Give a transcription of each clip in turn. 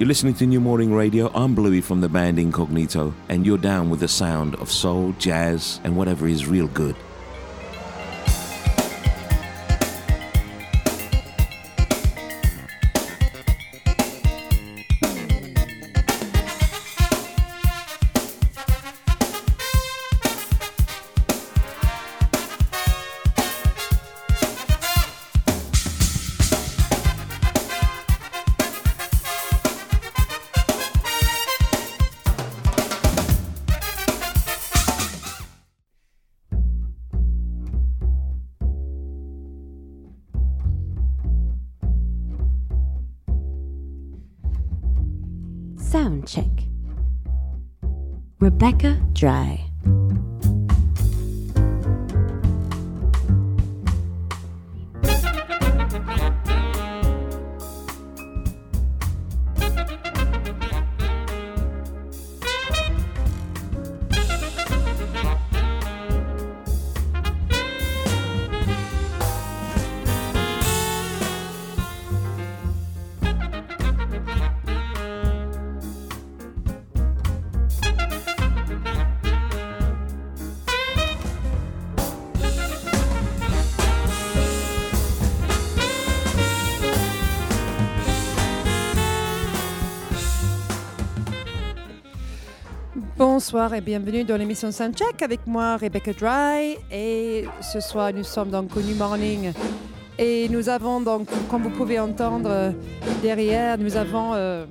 You're listening to New Morning Radio. I'm Bluey from the band Incognito, and you're down with the sound of soul, jazz, and whatever is real good. Bonsoir et bienvenue dans l'émission Soundcheck avec moi Rebecca Dry et ce soir nous sommes au New Morning et nous avons donc comme vous pouvez entendre euh, derrière nous avons euh,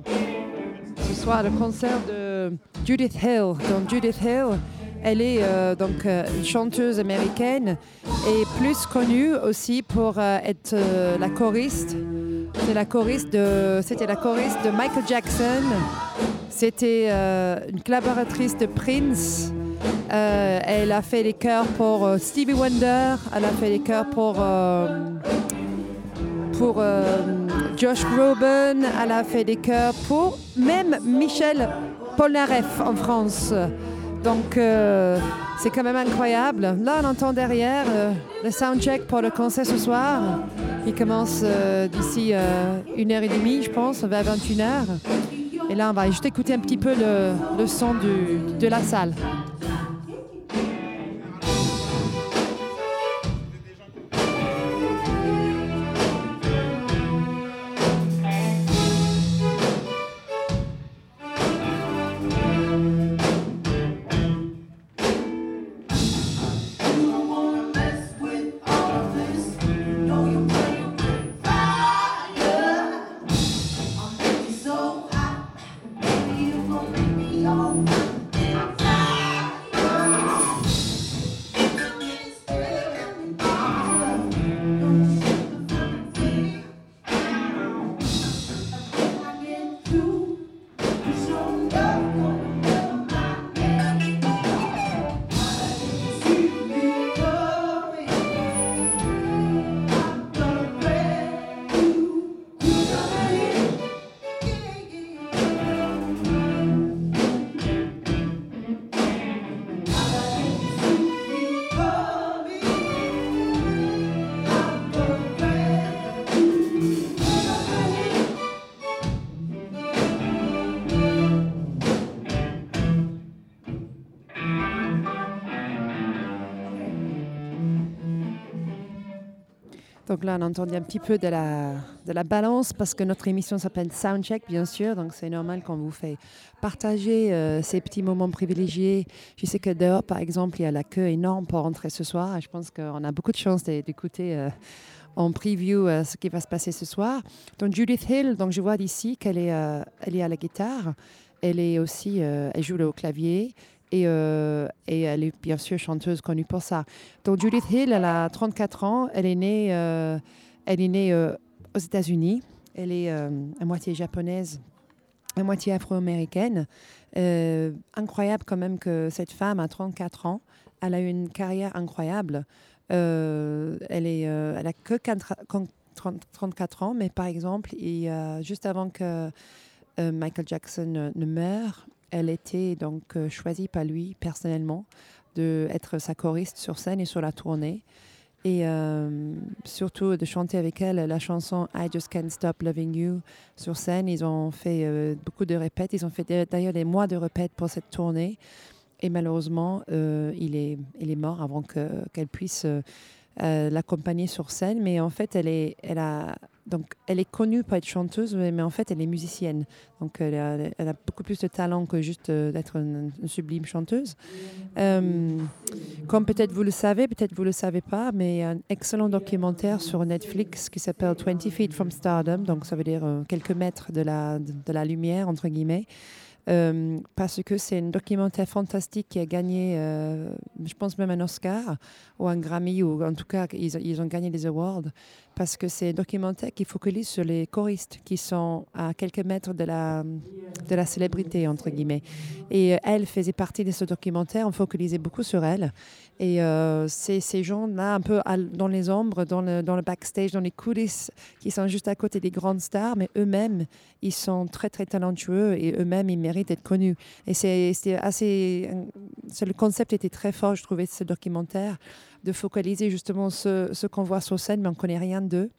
ce soir le concert de Judith Hill. Donc Judith Hill elle est euh, donc une chanteuse américaine et plus connue aussi pour être la choriste. C'était la choriste de Michael Jackson. C'était euh, une collaboratrice de Prince. Euh, elle a fait les chœurs pour euh, Stevie Wonder. Elle a fait les chœurs pour pour Josh Groban. Elle a fait des chœurs pour même Michel Polnareff en France. Donc, c'est quand même incroyable. Là, on entend derrière le soundcheck pour le concert ce soir. Il commence d'ici une heure et demie, je pense, vers 21h. Et là, on va juste écouter un petit peu le, son de la salle. Donc là, on a entendu un petit peu de la, de la balance parce que notre émission s'appelle Soundcheck, bien sûr. Donc c'est normal qu'on vous fait partager euh, ces petits moments privilégiés. Je sais que dehors, par exemple, il y a la queue énorme pour rentrer ce soir. Je pense qu'on a beaucoup de chance d'é- d'écouter euh, en preview euh, ce qui va se passer ce soir. Donc Judith Hill, donc je vois d'ici qu'elle est, elle est à la guitare. Elle est aussi, elle joue le clavier. Et, euh, et elle est bien sûr chanteuse connue pour ça. Donc Judith Hill, elle a 34 ans. Elle est née, euh, elle est née euh, aux États-Unis. Elle est à moitié japonaise, à moitié afro-américaine. Incroyable quand même que cette femme a 34 ans. Elle a eu une carrière incroyable. Elle, est, elle a que 4 30 34 ans, mais par exemple, juste avant que Michael Jackson ne meure, elle était donc euh, choisie par lui personnellement de être sa choriste sur scène et sur la tournée. et euh, surtout de chanter avec elle la chanson I Just Can't Stop Loving You sur scène. Ils ont fait euh, beaucoup de répètes, ils ont fait d'ailleurs des mois de répètes pour cette tournée. Et malheureusement, il, est, il est mort avant qu'elle puisse l'accompagner sur scène. Mais en fait, elle, est, elle a donc, elle est connue pour être chanteuse, mais en fait, elle est musicienne. Donc, elle a, beaucoup plus de talent que juste euh, d'être une, sublime chanteuse. Euh, comme peut-être vous le savez, peut-être vous le savez pas, mais un excellent documentaire sur Netflix qui s'appelle 20 Feet from Stardom. Donc, ça veut dire euh, quelques mètres de la, de la lumière, entre guillemets. Euh, parce que c'est un documentaire fantastique qui a gagné, euh, je pense même un Oscar ou un Grammy, ou en tout cas, ils, ont gagné des awards, parce que c'est un documentaire qui focalise sur les choristes qui sont à quelques mètres de la, de la célébrité, entre guillemets. Et euh, elle faisait partie de ce documentaire, on focalisait beaucoup sur elle. Et euh, ces gens-là, un peu dans les ombres, dans le, dans le backstage, dans les coulisses, qui sont juste à côté des grandes stars, mais eux-mêmes, ils sont très, très talentueux et eux-mêmes, ils méritent d'être connus. Et c'est assez. Le concept était très fort, je trouvais, de ce documentaire, de focaliser justement ce, ce qu'on voit sur scène, mais on ne connaît rien d'eux.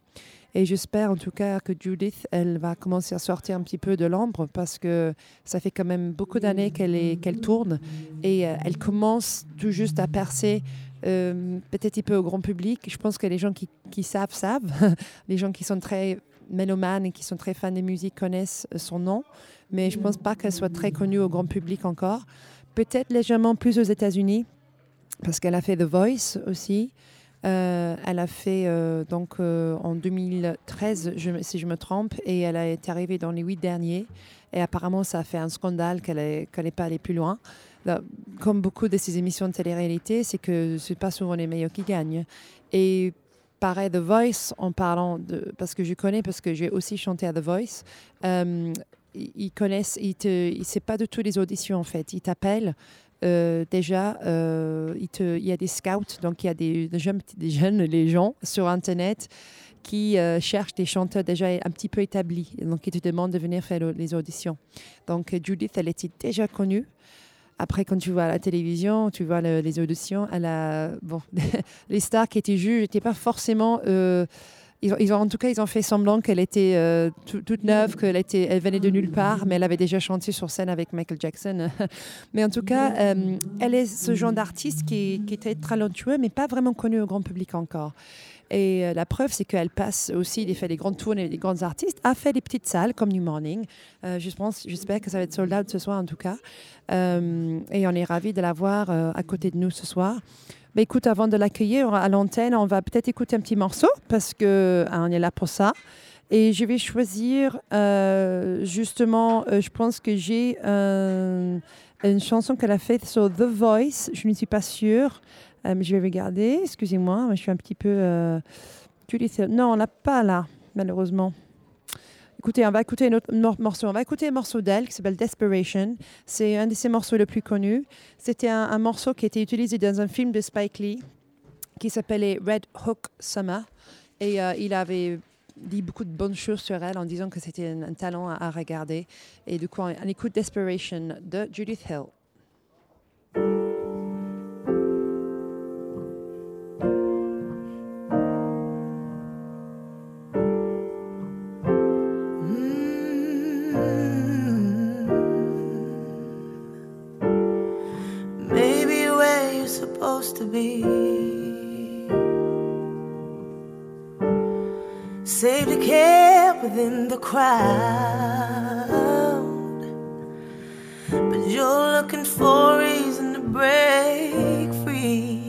Et j'espère en tout cas que Judith, elle va commencer à sortir un petit peu de l'ombre parce que ça fait quand même beaucoup d'années qu'elle tourne et euh, elle commence tout juste à percer euh, peut-être un peu au grand public. Je pense que les gens qui, qui savent, savent. les gens qui sont très mélomanes et qui sont très fans de musique connaissent son nom, mais je ne pense pas qu'elle soit très connue au grand public encore. Peut-être légèrement plus aux États-Unis parce qu'elle a fait The Voice aussi. Euh, elle a fait euh, donc euh, en 2013, si je me trompe, et elle été arrivée dans les huit derniers. Et apparemment, ça a fait un scandale qu'elle n'est pas allée plus loin. comme beaucoup de ces émissions de télé-réalité, c'est que ce pas souvent les meilleurs qui gagnent. Et pareil, The Voice, en parlant de. Parce que je connais, parce que j'ai aussi chanté à The Voice. ils connaissent, ils c'est pas de toutes les auditions en fait. Ils t'appellent euh, déjà, euh, il, y a des scouts, donc il y a des, jeunes, des les gens sur Internet qui euh, cherchent des chanteurs déjà un petit peu établis, donc ils te demandent de venir faire les auditions. Donc Judith, elle était déjà connue. Après, quand tu vois la télévision, tu vois les auditions, elle a, bon, les stars qui étaient juges n'étaient pas forcément ils ont, en tout cas, ils ont fait semblant qu'elle était euh, toute neuve, qu'elle était, elle venait de nulle part, mais elle avait déjà chanté sur scène avec Michael Jackson. mais en tout cas, euh, elle est ce genre d'artiste qui, qui, très talentueux, mais pas vraiment connu au grand public encore. Et euh, la preuve, c'est qu'elle passe aussi, elle fait des grandes tournées, des grands artistes, a fait des petites salles comme New Morning. pense, j'espère que ça va être sold ce soir en tout cas. et on est ravis de la voir à côté de nous ce soir. Bah, écoute, avant de l'accueillir à l'antenne, on va peut-être écouter un petit morceau parce que hein, on est là pour ça. Et je vais choisir euh, justement, euh, je pense que j'ai euh, une chanson qu'elle a faite sur The Voice. Je ne suis pas sûre, mais je vais regarder. Excusez-moi, je suis un petit peu. non, on l'a pas là, malheureusement. Écoutez, on va écouter un autre morceau. On va écouter un morceau d'elle qui s'appelle Desperation. C'est un de ses morceaux les plus connus. C'était un, morceau qui a été utilisé dans un film de Spike Lee qui s'appelait Red Hook Summer. Et euh, il avait dit beaucoup de bonnes choses sur elle en disant que c'était un, talent à, à, regarder. Et du coup, on, on écoute Desperation de Judith Hill. To be. A cab within the crowd, but you're looking for a reason to break free.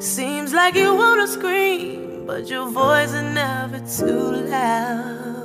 Seems like you wanna scream, but your voice is never too loud.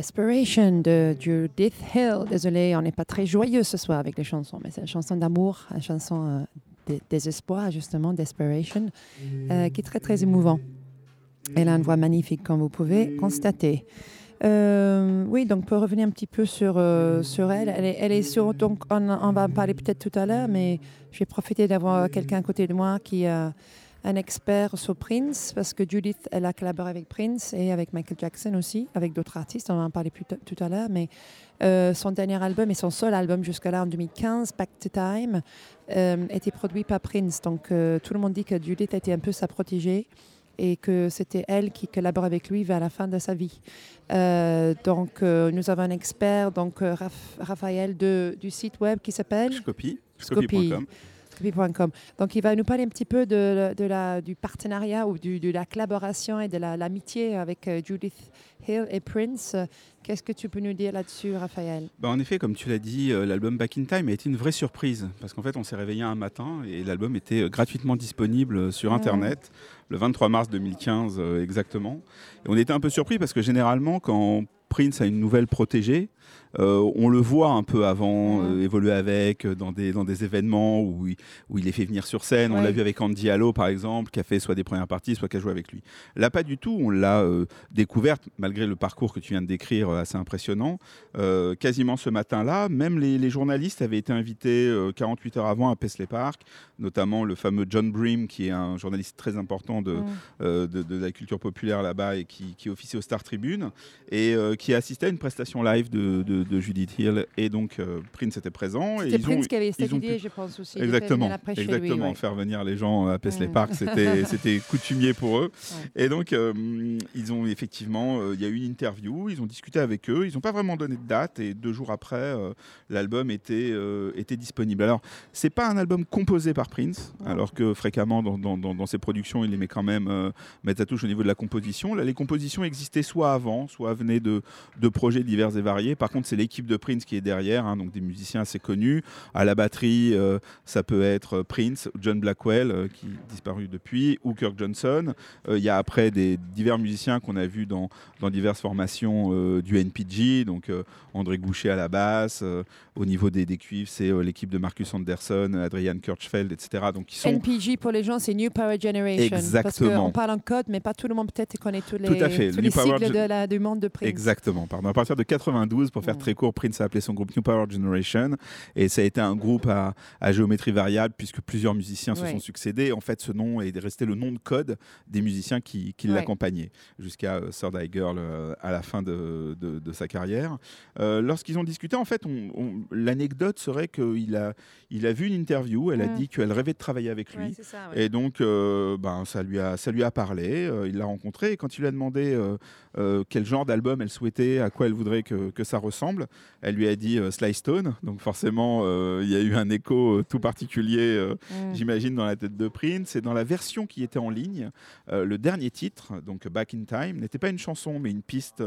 Desperation de Judith Hill. Désolé, on n'est pas très joyeux ce soir avec les chansons, mais c'est une chanson d'amour, une chanson euh, de désespoir, justement, Desperation, euh, qui est très, très émouvant. Elle a une voix magnifique, comme vous pouvez constater. Euh, oui, donc pour revenir un petit peu sur, sur elle, elle est, elle sur, donc on, va en parler peut-être tout à l'heure, mais je vais profiter d'avoir quelqu'un à côté de moi qui a un expert sur Prince, parce que Judith, elle a collaboré avec Prince et avec Michael Jackson aussi, avec d'autres artistes, on va en parler plus tout à l'heure, mais euh, son dernier album et son seul album jusqu'à là en 2015, Back to Time, euh, était produit par Prince. Donc euh, tout le monde dit que Judith était un peu sa protégée et que c'était elle qui collabore avec lui vers la fin de sa vie. Euh, donc euh, nous avons un expert, donc Raph- Raphaël de, du site web qui s'appelle Je copie. Donc, il va nous parler un petit peu de, de la, du partenariat ou du, de la collaboration et de la- l'amitié avec euh, Judith Hill et Prince. Qu'est-ce que tu peux nous dire là-dessus, Raphaël? Bah, en effet, comme tu l'as dit, euh, l'album Back in Time a été une vraie surprise parce qu'en fait, on s'est réveillé un matin et l'album était euh, gratuitement disponible sur Ah. Internet le 23 mars 2015 euh, exactement. Et on était un peu surpris parce que généralement, quand Prince a une nouvelle protégée, euh, on le voit un peu avant Mhm. euh, évoluer avec euh, dans des, dans des événements où il, où il les fait venir sur scène. On l'a vu avec Andy Allo par exemple, qui a fait soit des premières parties, soit qui a joué avec lui. Là, pas du tout. On l'a euh, découverte malgré le parcours que tu viens de décrire, assez impressionnant. Quasiment ce matin-là, même les, les journalistes avaient été invités euh, 48 heures avant à Paisley Park, notamment le fameux John Bream, qui est un journaliste très important de, Mm. de, de la culture populaire là-bas et qui, qui officie au Star Tribune, et qui a assisté à une prestation live de, de- de Judith Hill. Et donc, euh, Prince était présent. C'était ont- Prince qui avait cette idée, pu- je pense aussi. Exactement, lui, exactement. ouais. Faire venir les gens à Paisley. Park, c'était c'était coutumier pour eux. Ouais. Et donc, euh, ils ont effectivement, euh, il y a eu une interview, ils ont discuté avec eux, ils n'ont pas vraiment donné de date, et deux jours après, l'album était, était disponible. Alors, c'est pas un album composé par Prince, Ouais. alors que fréquemment dans, dans- dans- dans ses productions, il les met quand même mettre sa touche au niveau de la composition. Là, les compositions existaient soit avant, soit venaient de, de projets divers et variés. Par contre, c'est l'équipe de Prince qui est derrière, hein, donc des musiciens assez connus. À la batterie, euh, ça peut être Prince, John Blackwell, euh, qui est disparu depuis, ou Kirk Johnson. Euh, Il y a après des divers musiciens qu'on a vus dans, dans diverses formations euh, du NPG, donc euh, André Goucher à la basse. euh, au niveau des, des cuivres, c'est euh, l'équipe de Marcus Anderson, Adrian Kirchfeld, etc. Donc ils sont NPG pour les gens, c'est New Power Generation. Parce Exactement. qu'on parle en code, mais pas tout le monde peut-être connaît tous les, Tout à fait. tous les sigles de la, du monde de Prince. Exactement, pardon. À partir de 92, pour faire. Très court, Prince a appelé son groupe New Power Generation et ça a été un groupe à, à géométrie variable puisque plusieurs musiciens se sont succédés. En fait, ce nom est resté le nom de code des musiciens qui, qui Ouais. l'accompagnaient jusqu'à euh, Third Eye Girl euh, à la fin de, de- de sa carrière. Euh, Lorsqu'ils ont discuté, en fait, l'anecdote serait qu'il a, il a vu une interview, elle a Mm. dit qu'elle rêvait de travailler avec lui. Ouais, ça. Et donc, euh, ben, ça, lui a, ça lui a parlé, il l'a rencontré, et quand il lui a demandé quel genre d'album elle souhaitait, à quoi elle voudrait que, que ça ressemble, elle lui a dit euh, Sly Stone. Donc forcément, euh, il y a eu un écho euh, tout particulier, euh, Mm. j'imagine, dans la tête de Prince. Et dans la version qui était en ligne, le dernier titre, donc Back in Time, n'était pas une chanson, mais une piste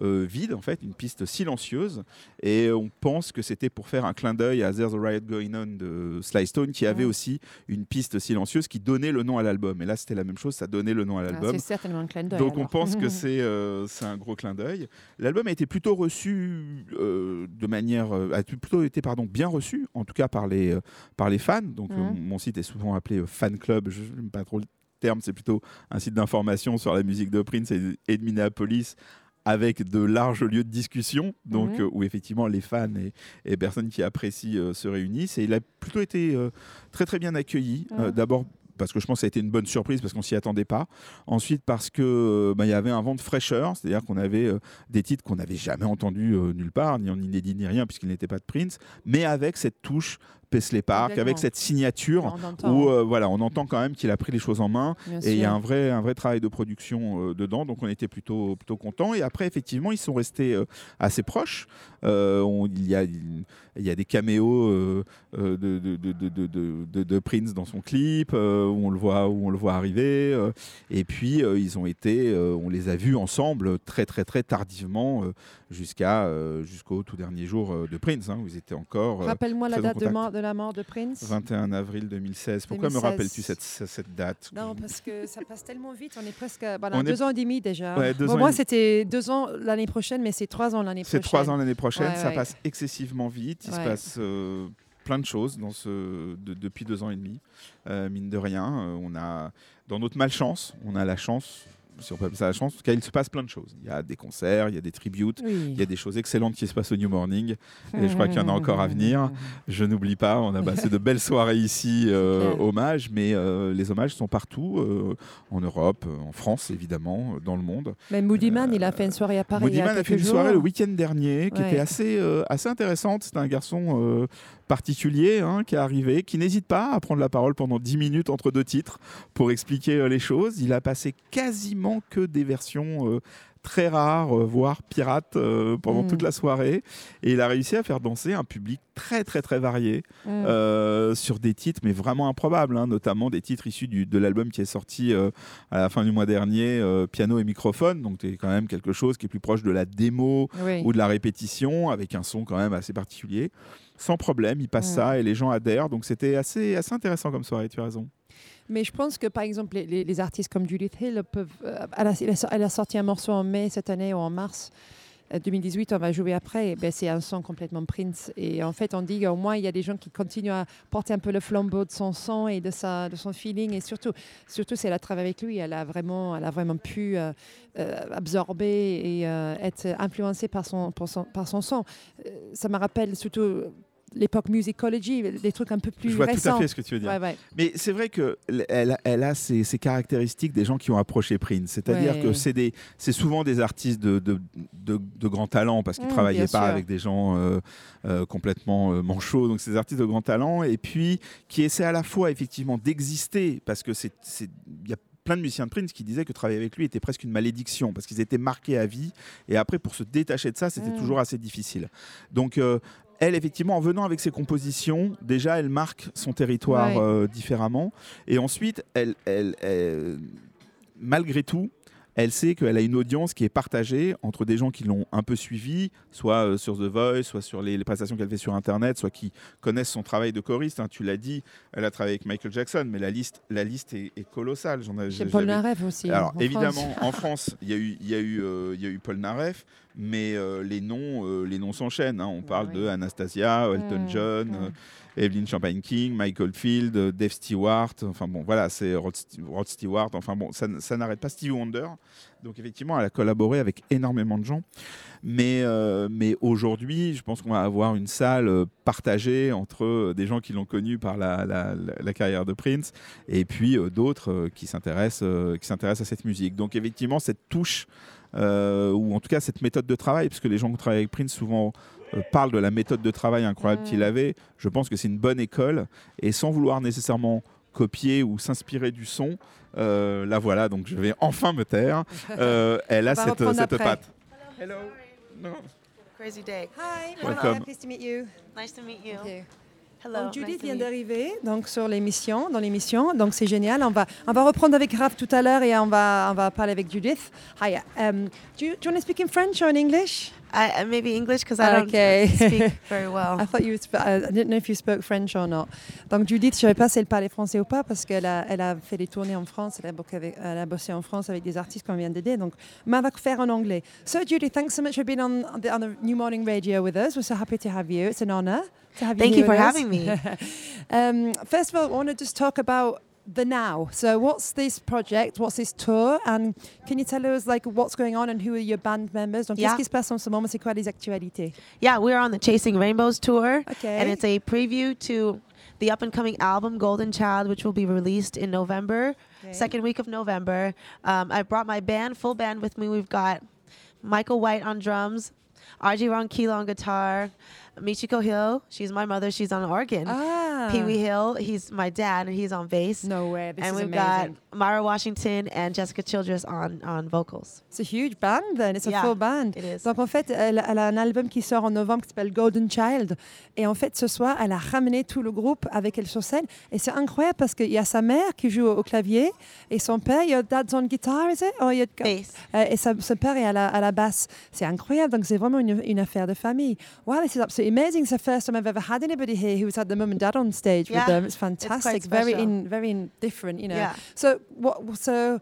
vide, en fait, une piste silencieuse. Et on pense que c'était pour faire un clin d'œil à There's a Riot Going On de Sly Stone, qui avait Mm. aussi une piste silencieuse qui donnait le nom à l'album. Et là, c'était la même chose, ça donnait le nom à Ah, l'album. c'est certainement un clin d'œil. Donc on pense que c'est euh, c'est un gros clin d'œil. L'album a été plutôt reçu euh, de manière euh, a plutôt été pardon bien reçu en tout cas par les euh, par les fans. Donc Mhm. mon site est souvent appelé fan club. Je n'aime pas trop le terme, c'est plutôt un site d'information sur la musique de Prince et, et de Minneapolis avec de larges lieux de discussion, donc euh, où effectivement les fans et, et personnes qui apprécient euh, se réunissent. Et il a plutôt été euh, très très bien accueilli. D'abord parce que je pense que ça a été une bonne surprise parce qu'on s'y attendait pas. Ensuite parce que euh, bah, y avait un vent de fraîcheur, c'est-à-dire qu'on avait euh, des titres qu'on n'avait jamais entendus euh, nulle part, ni en inédit ni rien, puisqu'il n'était pas de Prince, mais avec cette touche Paisley Park, avec cette signature entend, où euh, voilà, on entend quand même qu'il a pris les choses en main bien et il y a un vrai, un vrai travail de production euh, dedans, donc on était plutôt, plutôt contents. Et après, effectivement, ils sont restés euh, assez proches. On- il, y a, il y a des caméos de, de, de, de, Prince dans son clip, où, on le voit, où on le voit arriver. et puis, ils ont été, on les a vus ensemble très, très, très tardivement jusqu'à, jusqu'au tout dernier jour de Prince, hein, où ils étaient encore. Rappelle-moi la date de, de la mort de Prince. 21 avril 2016. Pourquoi me 2016. rappelles-tu cette, cette date Non, parce que ça passe tellement vite. On est presque à voilà, On est- deux ans et demi déjà. Ouais, Bon, moi, c'était deux ans l'année prochaine, mais c'est trois ans l'année C'est prochaine. trois ans l'année prochaine, Ouais, ça ouais. passe excessivement vite. Il se passe euh, plein de choses dans ce, de- depuis deux ans et demi. Euh, mine de rien, euh, on a, dans notre malchance, on a la chance, si on peut appeler ça la chance, en tout cas, il se passe plein de choses. Il y a des concerts, il y a des tributes, Oui. il y a des choses excellentes qui se passent au New Morning. Et je crois qu'il y en a encore à venir. Je n'oublie pas, on a passé de belles soirées ici, euh, hommages, mais euh, les hommages sont partout, euh, en Europe, en France évidemment, dans le monde. Mais Moody Man, il a fait une soirée à Paris. il Moody y a Man a fait une jours. soirée le week-end dernier qui Ouais. était assez, euh, assez intéressante. C'est un garçon particulier hein, qui est arrivé, qui n'hésite pas à prendre la parole pendant 10 minutes entre deux titres pour expliquer les choses. Il a passé quasiment que des versions euh, très rares, euh, voire pirates, euh, pendant Mm. toute la soirée. Et il a réussi à faire danser un public très très très varié Mm. euh, sur des titres mais vraiment improbables, hein, notamment des titres issus du- de l'album qui est sorti euh, à la fin du mois dernier, euh, Piano et microphone, donc c'est quand même quelque chose qui est plus proche de la démo Oui. ou de la répétition, avec un son quand même assez particulier. Sans problème, il passe Mm. ça et les gens adhèrent, donc c'était assez, assez intéressant comme soirée, tu as raison. Mais je pense que, par exemple, les, artistes comme Judith Hill peuvent. euh, elle, a, sorti un morceau en mai cette année ou en mars. euh, 2018, on va jouer après. ben, c'est un son complètement Prince. Et en fait, on dit qu'au moins, il y a des gens qui continuent à porter un peu le flambeau de son son et de, sa, de son feeling. Et surtout, surtout si elle a travaillé avec lui, elle a vraiment, elle a vraiment pu euh, euh, absorber et euh, être influencée par son, par son, son. Euh, ça me rappelle surtout l'époque musicology, des trucs un peu plus Je vois récents. tout à fait ce que tu veux dire. Ouais, ouais. Mais c'est vrai qu'elle elle, elle a ces, ces caractéristiques des gens qui ont approché Prince. C'est-à-dire Ouais. que c'est des- c'est souvent des artistes de, de, de- de grand talent parce qu'ils ne Mm, travaillaient pas sûr. avec des gens euh, euh, complètement euh, manchots. Donc c'est des artistes de grand talent et puis qui essaient à la fois effectivement d'exister parce que c'est il y a plein de musiciens de Prince qui disaient que travailler avec lui était presque une malédiction parce qu'ils étaient marqués à vie et après pour se détacher de ça c'était Mm. toujours assez difficile. Donc euh, elle, effectivement, en venant avec ses compositions, déjà, elle marque son territoire Ouais. euh, différemment. Et ensuite, elle, elle, elle- malgré tout, elle sait qu'elle a une audience qui est partagée entre des gens qui l'ont un peu suivi, soit euh, sur The Voice, soit sur les, les prestations qu'elle fait sur Internet, soit qui connaissent son travail de choriste. hein. Tu l'as dit, elle a travaillé avec Michael Jackson, mais la liste, la liste est, est colossale. J'en Paul Naref aussi. alors en évidemment, France. en France, il y a eu, il y a eu, euh, y a eu Paul Naref, mais euh, les noms, euh, les noms s'enchaînent. hein. On parle oui. de Anastasia, Elton John, euh, Evelyn Champagne King, Michael Field, Dave Stewart. Enfin bon, voilà, c'est Rod, St- Rod Stewart. Enfin bon, ça, n'arrête pas. Stevie Wonder. Donc effectivement, elle a collaboré avec énormément de gens. Mais, mais aujourd'hui, je pense qu'on va avoir une salle partagée entre des gens qui l'ont connue par la, la- la- la carrière de Prince et puis d'autres qui s'intéressent qui s'intéressent à cette musique. Donc effectivement, cette touche, ou en tout cas cette méthode de travail, parce que les gens qui travaillent avec Prince souvent euh, parlent de la méthode de travail incroyable Mm. qu'il avait, je pense que c'est une bonne école, et sans vouloir nécessairement copier ou s'inspirer du son, euh, la voilà, donc je vais enfin me taire. Euh, elle a cette, patte. Hello. No. Crazy day. Hi, Welcome. nice to meet you. Nice to meet you. Ok. Hello. Donc, Judith nice vient d'arriver donc sur l'émission, dans l'émission, donc c'est génial. On va, on va reprendre avec Raph tout à l'heure et on va, on va parler avec Judith. Hi, um, do, you, do you want to speak in French or in English? I, uh, maybe English because I don't speak very well. I thought you, uh, I didn't know if you spoke French or not. Donc Judith, je ne savais pas si elle parlait français ou pas parce qu'elle a, elle a fait des tournées en France, elle a, bossé avec, elle a bossé en France avec des artistes qu'on vient d'aider. Donc, mais on va faire en anglais. So Judith, thanks so much for being on, the, on the New Morning Radio with us. We're so happy to have you. It's an you Thank you for us. having me. Um, first of all, I want to just talk about the now. So, what's this project? What's this tour? And can you tell us like what's going on and who are your band members? Donc, Yeah. qu'est-ce qui se passe en ce moment? C'est quoi les actualités? Yeah, we're on the Chasing Rainbows tour, Okay. and it's a preview to the up and coming album Golden Child, which will be released in November, Okay. second week of November. Um, I brought my band, full band, with me. We've got Michael White on drums, RJ Ronquillo on guitar, Michiko Hill, she's my mother, she's on organ. Ah. Pee Wee Hill, he's my dad, and he's on bass. No way. This and we've amazing. got Myra Washington and Jessica Childress on on vocals. It's a huge band then. It's a Yeah, full band. it is. Donc en fait, elle, elle a un album qui sort en novembre qui s'appelle Golden Child. Et en fait, ce soir, elle a ramené tout le groupe avec elle sur scène. Et c'est incroyable parce qu'il y a sa mère qui joue au, au clavier et son père, your dad's on guitar, is it? Or your- Bass. Euh, et sa, son père est à la, à la basse. C'est incroyable. Donc c'est vraiment une, une affaire de famille. Wow, is absolutely amazing. It's the first time I've ever had anybody here who's had the mum and dad on stage with them. It's fantastic. very in, very in different, you know. Yeah. So what? So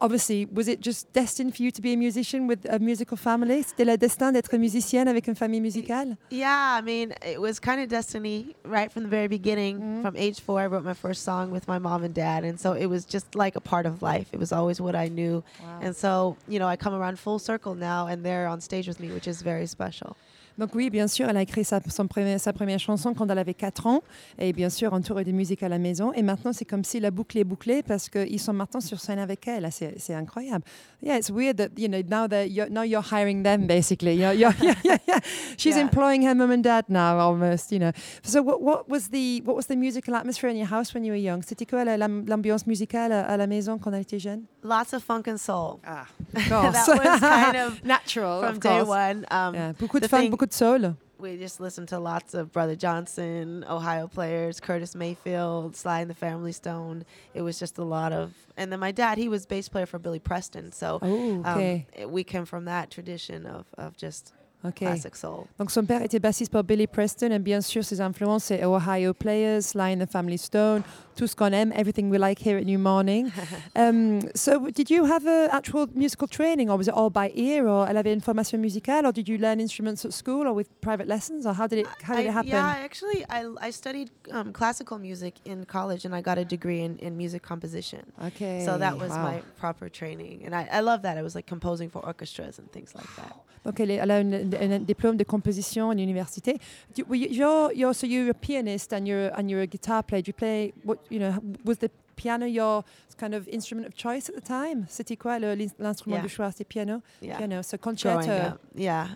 obviously, was it just destined for you to be a musician with a musical family? C'était le destin d'être musicienne avec une famille musicale? Yeah, I mean, it was kind of destiny right from the very beginning. Mhm. From age four, I wrote my first song with my mom and dad, and so it was just like a part of life. It was always what I knew, and so you know, I come around full circle now, and they're on stage with me, which is very special. Donc oui, bien sûr, elle a écrit sa, son premier- sa première chanson quand elle avait 4 ans, et bien sûr entourée de musique à la maison. Et maintenant, c'est comme si la boucle est bouclée parce qu'ils sont maintenant sur scène avec elle. C'est c'est incroyable. Yeah, it's weird that you know now that you're, now you're hiring them basically. You're, you're, yeah, yeah, yeah. She's Yeah. employing her mum and dad now almost. You know. So what, what was the what was the musical atmosphere in your house when you were young? C'était quoi la- la- l'ambiance musicale à, la maison quand elle était jeune? Lots of funk and soul Ah, That was kind of natural from of day course. one. Um, Yeah, beaucoup de funk, thing- beaucoup de soul. We just listened to lots of Brother Johnson, Ohio players, Curtis Mayfield, Sly and the Family Stone. It was just a lot of, and then my dad, he was bass player for Billy Preston, so Oh, okay, um, we came from that tradition of of just okay. classic soul. Donc son père était bassiste pour Billy Preston et bien sûr ses influences c'est Ohio Players, and the Family Stone, tout ce qu'on aime, everything we like here at New Morning. um, so did you have a actual musical training or was it all by ear or elle avait une formation musicale or did you learn instruments at school or with private lessons or how did it how did I- it happen? Yeah, actually, I, I studied um, classical music in college, and I got a degree in, in music composition. Okay. So that was wow. my proper training, and I, I love that. It was like composing for orchestras and things like that. Donc elle, est- elle a un, un diplôme de composition à l'université. You- You're, you're, so you're a pianist and you're and you're a guitar player. Do you play what you know? Was the piano your kind of instrument of choice at the time? C'était quoi l'instrument Yeah. de choix? C'était piano. Yeah, Piano. So concerto. Yeah,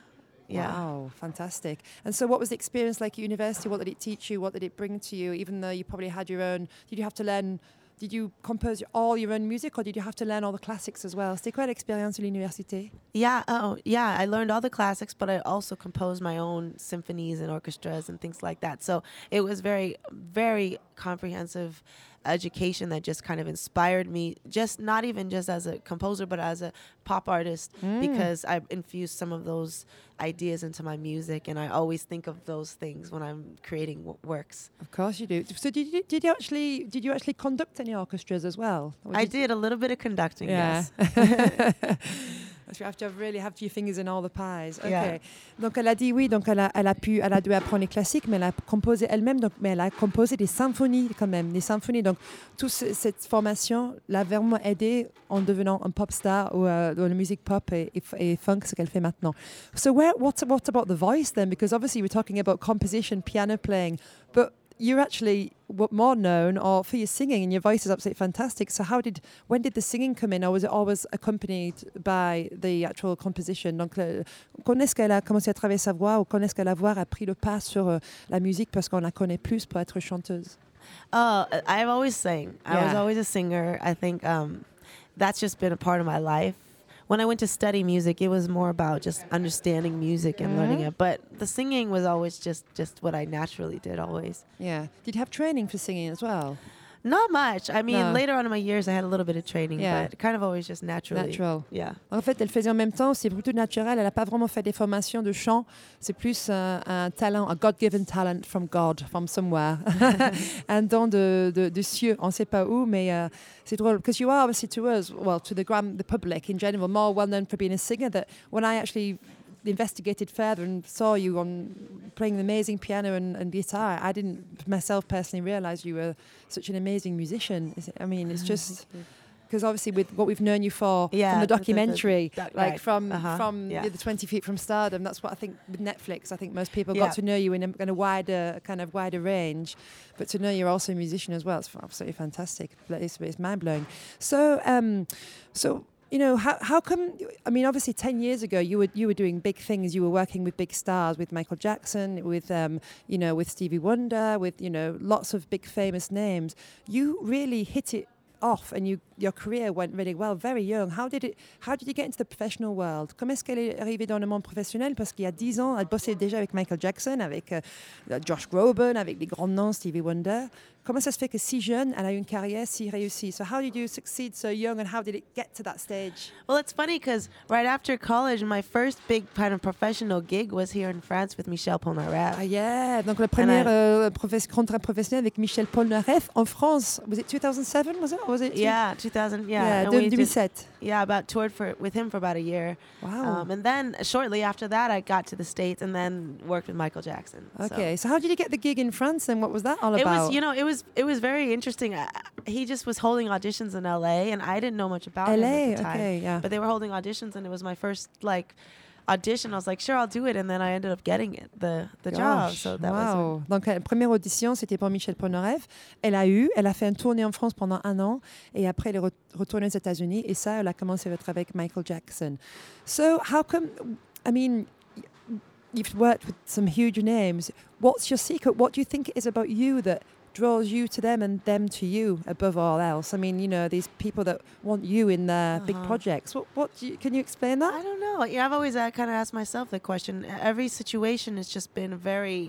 yeah. Wow, fantastic. And so, what was the experience like at university? What did it teach you? What did it bring to you? Even though you probably had your own, did you have to learn? Did you compose all your own music, or did you have to learn all the classics as well? C'était quoi l'expérience de l'université? Yeah, oh, yeah. I learned all the classics, but I also composed my own symphonies and orchestras and things like that. So it was very, very comprehensive education that just kind of inspired me just not even just as a composer but as a pop artist Mm. because I infused some of those ideas into my music and I always think of those things when I'm creating w- works. Of course you do. So did you, did you actually did you actually conduct any orchestras as well? I did a little bit of conducting, Yeah. yes. Parce que you have to really have your fingers in all the pies. Ok. Yeah. Donc elle a dit oui, donc elle a, elle a pu, elle a dû apprendre les classiques, mais elle a composé elle-même, donc mais elle a composé des symphonies quand même, des symphonies. Donc toute ce- cette formation l'a vraiment aidé en devenant un pop star ou euh, dans la musique pop et, et, et funk, ce qu'elle fait maintenant. So where, what, what about the voice then? Because obviously we're talking about composition, piano playing, but you're actually what more known or for your singing and your voice is absolutely fantastic so how did when did the singing come in or was it always accompanied by the actual composition donc le- quand est-ce qu'elle a commencé à travailler sa voix ou quand est-ce que la voix a pris le pas sur euh, la musique parce qu'on la connaît plus pour être chanteuse Uh, I've always sang. I was always a singer. I think um, that's just been a part of my life. When I went to study music, it was more about just understanding music and learning Mhm. it. But the singing was always just just what I naturally did. Always. yeah did you have training for singing as well Not much. I mean, No. later on in my years, I had a little bit of training, Yeah. but kind of always just naturally. natural Yeah. En fait, elle faisait en même temps, c'est plutôt naturel. Elle n'a pas vraiment fait des formations de chant. C'est plus un, un talent, un God-given talent from God, from somewhere. un don de, de, de cieux, on ne sait pas où, mais euh, c'est drôle. Because you are obviously to us, well, to the, gram, the public in general, more well known for being a singer. That when I actually investigated further and saw you on playing the amazing piano and, and guitar, I didn't myself personally realize you were such an amazing musician. I mean, it's just because obviously with what we've known you for Yeah, from the the- the- the documentary, like right. from Uh-huh, from yeah. the, the Twenty Feet from Stardom. That's what I think with Netflix. I think most people Yeah. got to know you in a, in a wider kind of wider range, but to know you're also a musician as well, it's absolutely fantastic. It's, it's mind blowing. So, um, so. You know how, how come? I mean, obviously, ten years ago, you were you were doing big things. You were working with big stars, with Michael Jackson, with um, you know, with Stevie Wonder, with you know, lots of big famous names. You really hit it off and you, your career went really well very young. How did it how did you get into the professional world? Comment est-ce qu'elle est arrivée dans le monde professionnel parce qu'il y a 10 ans, elle bossait déjà avec Michael Jackson, avec euh, Josh Groban, avec des grands noms, Stevie Wonder. Comment ça se fait que si jeune, elle a une carrière si réussie? So how did you succeed so young and how did it get to that stage? Well, it's funny because right after college, my first big kind of professional gig was here in France with Michel Polnareff. Ah yeah, donc le premier euh, contrat professionnel avec Michel Polnareff en France. Was it 2007? Was it? Or was it? Yeah, 2000. Yeah, yeah, and we did- yeah, about toured for with him for about a year. Wow. Um, and then shortly after that, I got to the states and then worked with Michael Jackson. Okay, so how did you get the gig in France and what was that all It about? was, you know, it was it was very interesting. He just was holding auditions in LA, and I didn't know much about him LA, the time. okay, yeah. But they were holding auditions, and it was my first like audition. I was like, sure, I'll do it, and then I ended up getting it, the the job. Gosh, So that was wow. Donc, la première audition, c'était pour Michel Polnareff. Elle a eu, elle a fait une tournée en France pendant un an et après, elle est re- retournée aux États-Unis et ça, elle a commencé à travailler avec Michael Jackson. So, how come, I mean, you've worked with some huge names. What's your secret? What do you think it is about you that draws you to them and them to you above all else? I mean, you know, these people that want you in their big Uh-huh. projects. What, what you, can you explain that? I don't know. Yeah, I've always uh, kind of asked myself the question. Every situation has just been very,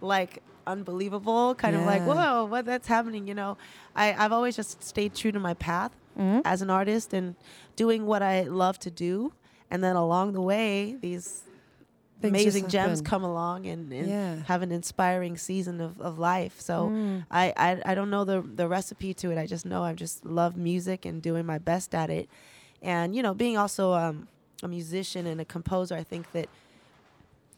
like, unbelievable. Kind of like, whoa, what that's happening? You know, I I've always just stayed true to my path Mhm. as an artist and doing what I love to do. And then along the way, these amazing gems come along and, and Yeah. have an inspiring season of, of life. So Mm. I, I I don't know the the recipe to it. I just know I just love music and doing my best at it. And you know, being also um, a musician and a composer, I think that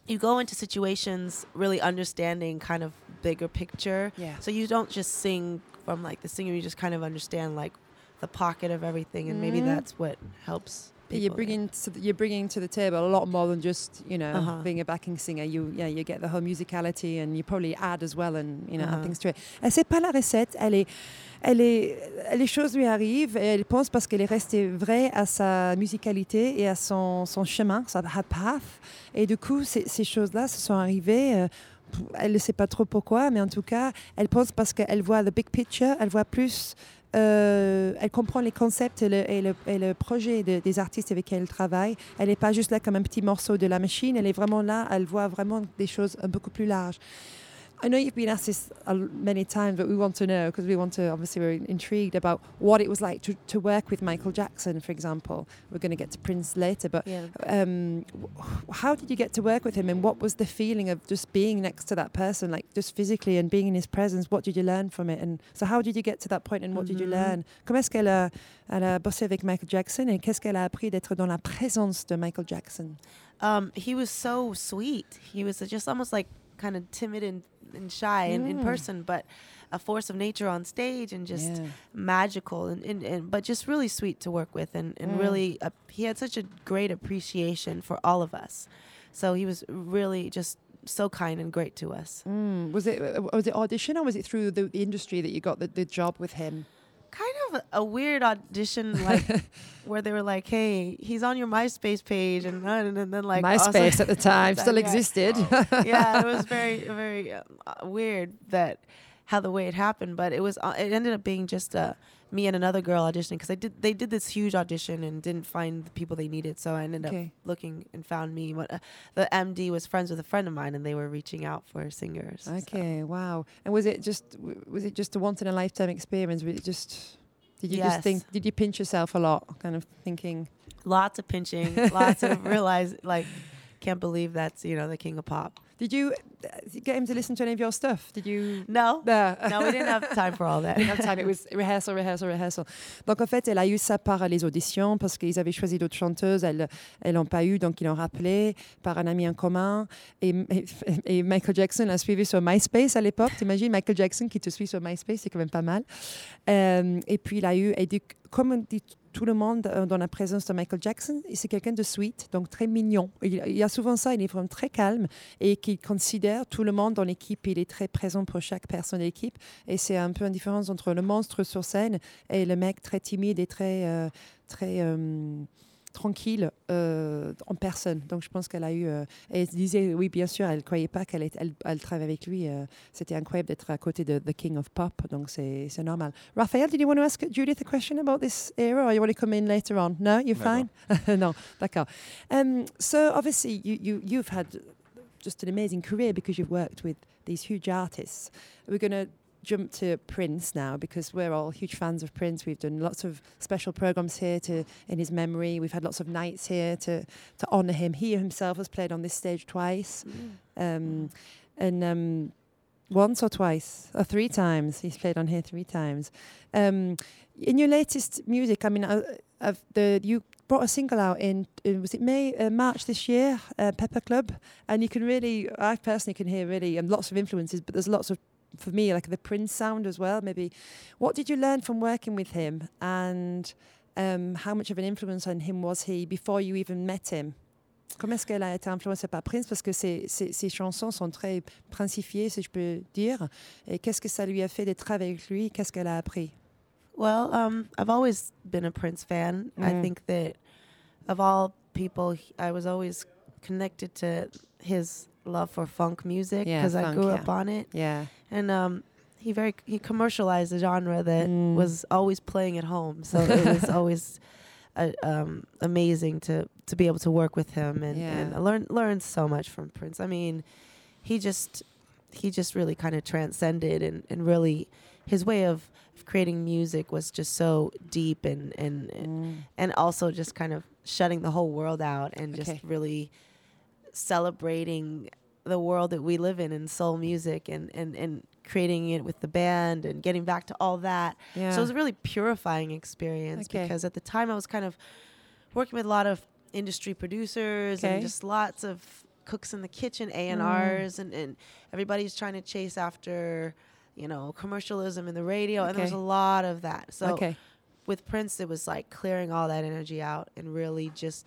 you go into situations really understanding kind of bigger picture. Yeah. So you don't just sing from like the singer. You just kind of understand like the pocket of everything, and maybe Mhm. that's what helps. You're people, yeah. bringing to the, you're bringing to the table a lot more than just you know Uh-huh. being a backing singer. You yeah you get the whole musicality and you probably add as well and you know add Uh-huh. things to it. Elle sait pas la recette. Elle est elle est les choses lui arrivent et elle pense parce qu'elle est restée vraie à sa musicalité et à son, son chemin, sa path. Et du coup ces, ces choses là se sont arrivées. euh, elle ne sait pas trop pourquoi, mais en tout cas, elle pense parce qu'elle voit le big picture, elle voit plus, euh, elle comprend les concepts et le, et le, et le projet de- des artistes avec qui elle travaille. Elle n'est pas juste là comme un petit morceau de la machine, elle est vraiment là, elle voit vraiment des choses beaucoup plus larges. I know you've been asked this many times, but we want to know because we want to obviously we're intrigued about what it was like to, to work with Michael Jackson, for example. We're going to get to Prince later, but Yeah. um, how did you get to work with him, and what was the feeling of just being next to that person, like just physically and being in his presence? What did you learn from it, and so how did you get to that point, and what did you Mhm. learn? Comment est-ce qu'elle a, elle a bossé avec Michael Jackson, et qu'est-ce qu'elle a appris d'être dans la présence de Michael Jackson? Um, he was so sweet. He was just almost like kind of timid and, and shy in, in Mm. person, but a force of nature on stage and just Yeah. magical and, and, and but just really sweet to work with and, and Mm. really uh, he had such a great appreciation for all of us. So he was really just so kind and great to us. Mm. Was it uh, was it audition or was it through the, the industry that you got the, the job with him? Kind of a, a weird audition like where they were like, "Hey, he's on your MySpace page," and, and, and then like MySpace at the time still Yeah. existed. yeah, it was very, very uh, weird that how the way it happened, but it was uh, it ended up being just uh, me and another girl auditioning because I did they did this huge audition and didn't find the people they needed, so I ended up looking and found me. What uh, the MD was friends with a friend of mine, and they were reaching out for singers. so. Okay, wow. And was it just w- was it just a once in a lifetime experience? Was it just did you just think did you pinch yourself a lot, kind of thinking? Lots of pinching, lots of realize like can't believe that's you know the king of pop. Did you uh, get him to listen to any of your stuff? Did you? No, No, no, we didn't have time for all that. didn't have time. It was rehearsal, rehearsal, rehearsal. Donc en fait, elle a eu ça par les auditions parce qu'ils avaient choisi d'autres chanteuses. Elles, elles l'ont pas eu, donc ils l'ont rappelé par un ami en commun. Et, et, et Michael Jackson l'a suivi sur MySpace à l'époque. T'imagines Michael Jackson qui te suit sur MySpace, c'est quand même pas mal. Euh, et puis il a eu, et du- comme dit tout le monde euh, dans la présence de Michael Jackson, c'est quelqu'un de sweet, donc très mignon. Il, y a souvent ça, il est vraiment très calme et qui considère tout le monde dans l'équipe. Il est très présent pour chaque personne de l'équipe. Et c'est un peu une différence entre le monstre sur scène et le mec très timide et très, euh, très euh, tranquille euh, en personne. Donc je pense qu'elle a eu. euh, elle disait, oui, bien sûr, elle ne croyait pas qu'elle elle, elle travaille avec lui. euh, C'était incroyable d'être à côté de The King of Pop. Donc c'est c'est normal. Raphaël, did you want to ask Judith a question about this era or you want to come in later on? No, you're Never. fine? no, d'accord. Um, so obviously you, you, you've had just an amazing career because you've worked with these huge artists. We're going to jump to Prince now because we're all huge fans of Prince. We've done lots of special programs here to in his memory. We've had lots of nights here to to honour him. He himself has played on this stage twice, um, and um, once or twice or three times. He's played on here three times. Um, in your latest music, I mean, uh, of the you brought a single out in uh, was it May uh, March this year, uh, Pepper Club, and you can really, I personally can hear really, and lots of influences, but there's lots of for me like the Prince sound as well. Maybe, what did you learn from working with him, and um, how much of an influence on him was he before you even met him? Comment est-ce qu'elle a été influencée par Prince Parce que ses, ses, ses chansons sont très princifiées, si je peux dire. Et qu'est-ce que ça lui a fait travailler avec lui Qu'est-ce qu'elle a appris Well, um, I've always been a Prince fan. I Mm. think that of all people, I was always connected to his love for funk music Yeah, because I grew yeah. up on it, Yeah. And um, he very he commercialized a genre that Mm. was always playing at home. So it was always uh, um, amazing to to be able to work with him and, and Yeah. I learned learned so much from Prince. I mean, he just he just really kind of transcended and, and really his way of, creating music was just so deep and and Mm. and also just kind of shutting the whole world out and just really celebrating the world that we live in in soul music and, and, and creating it with the band and getting back to all that. Yeah. So it was a really purifying experience Okay. because at the time I was kind of working with a lot of industry producers Okay. and just lots of cooks in the kitchen, A and Mm. R's, and and everybody's trying to chase after, you know, commercialism in the radio, okay. and there was a lot of that. So okay. with Prince, it was like clearing all that energy out and really just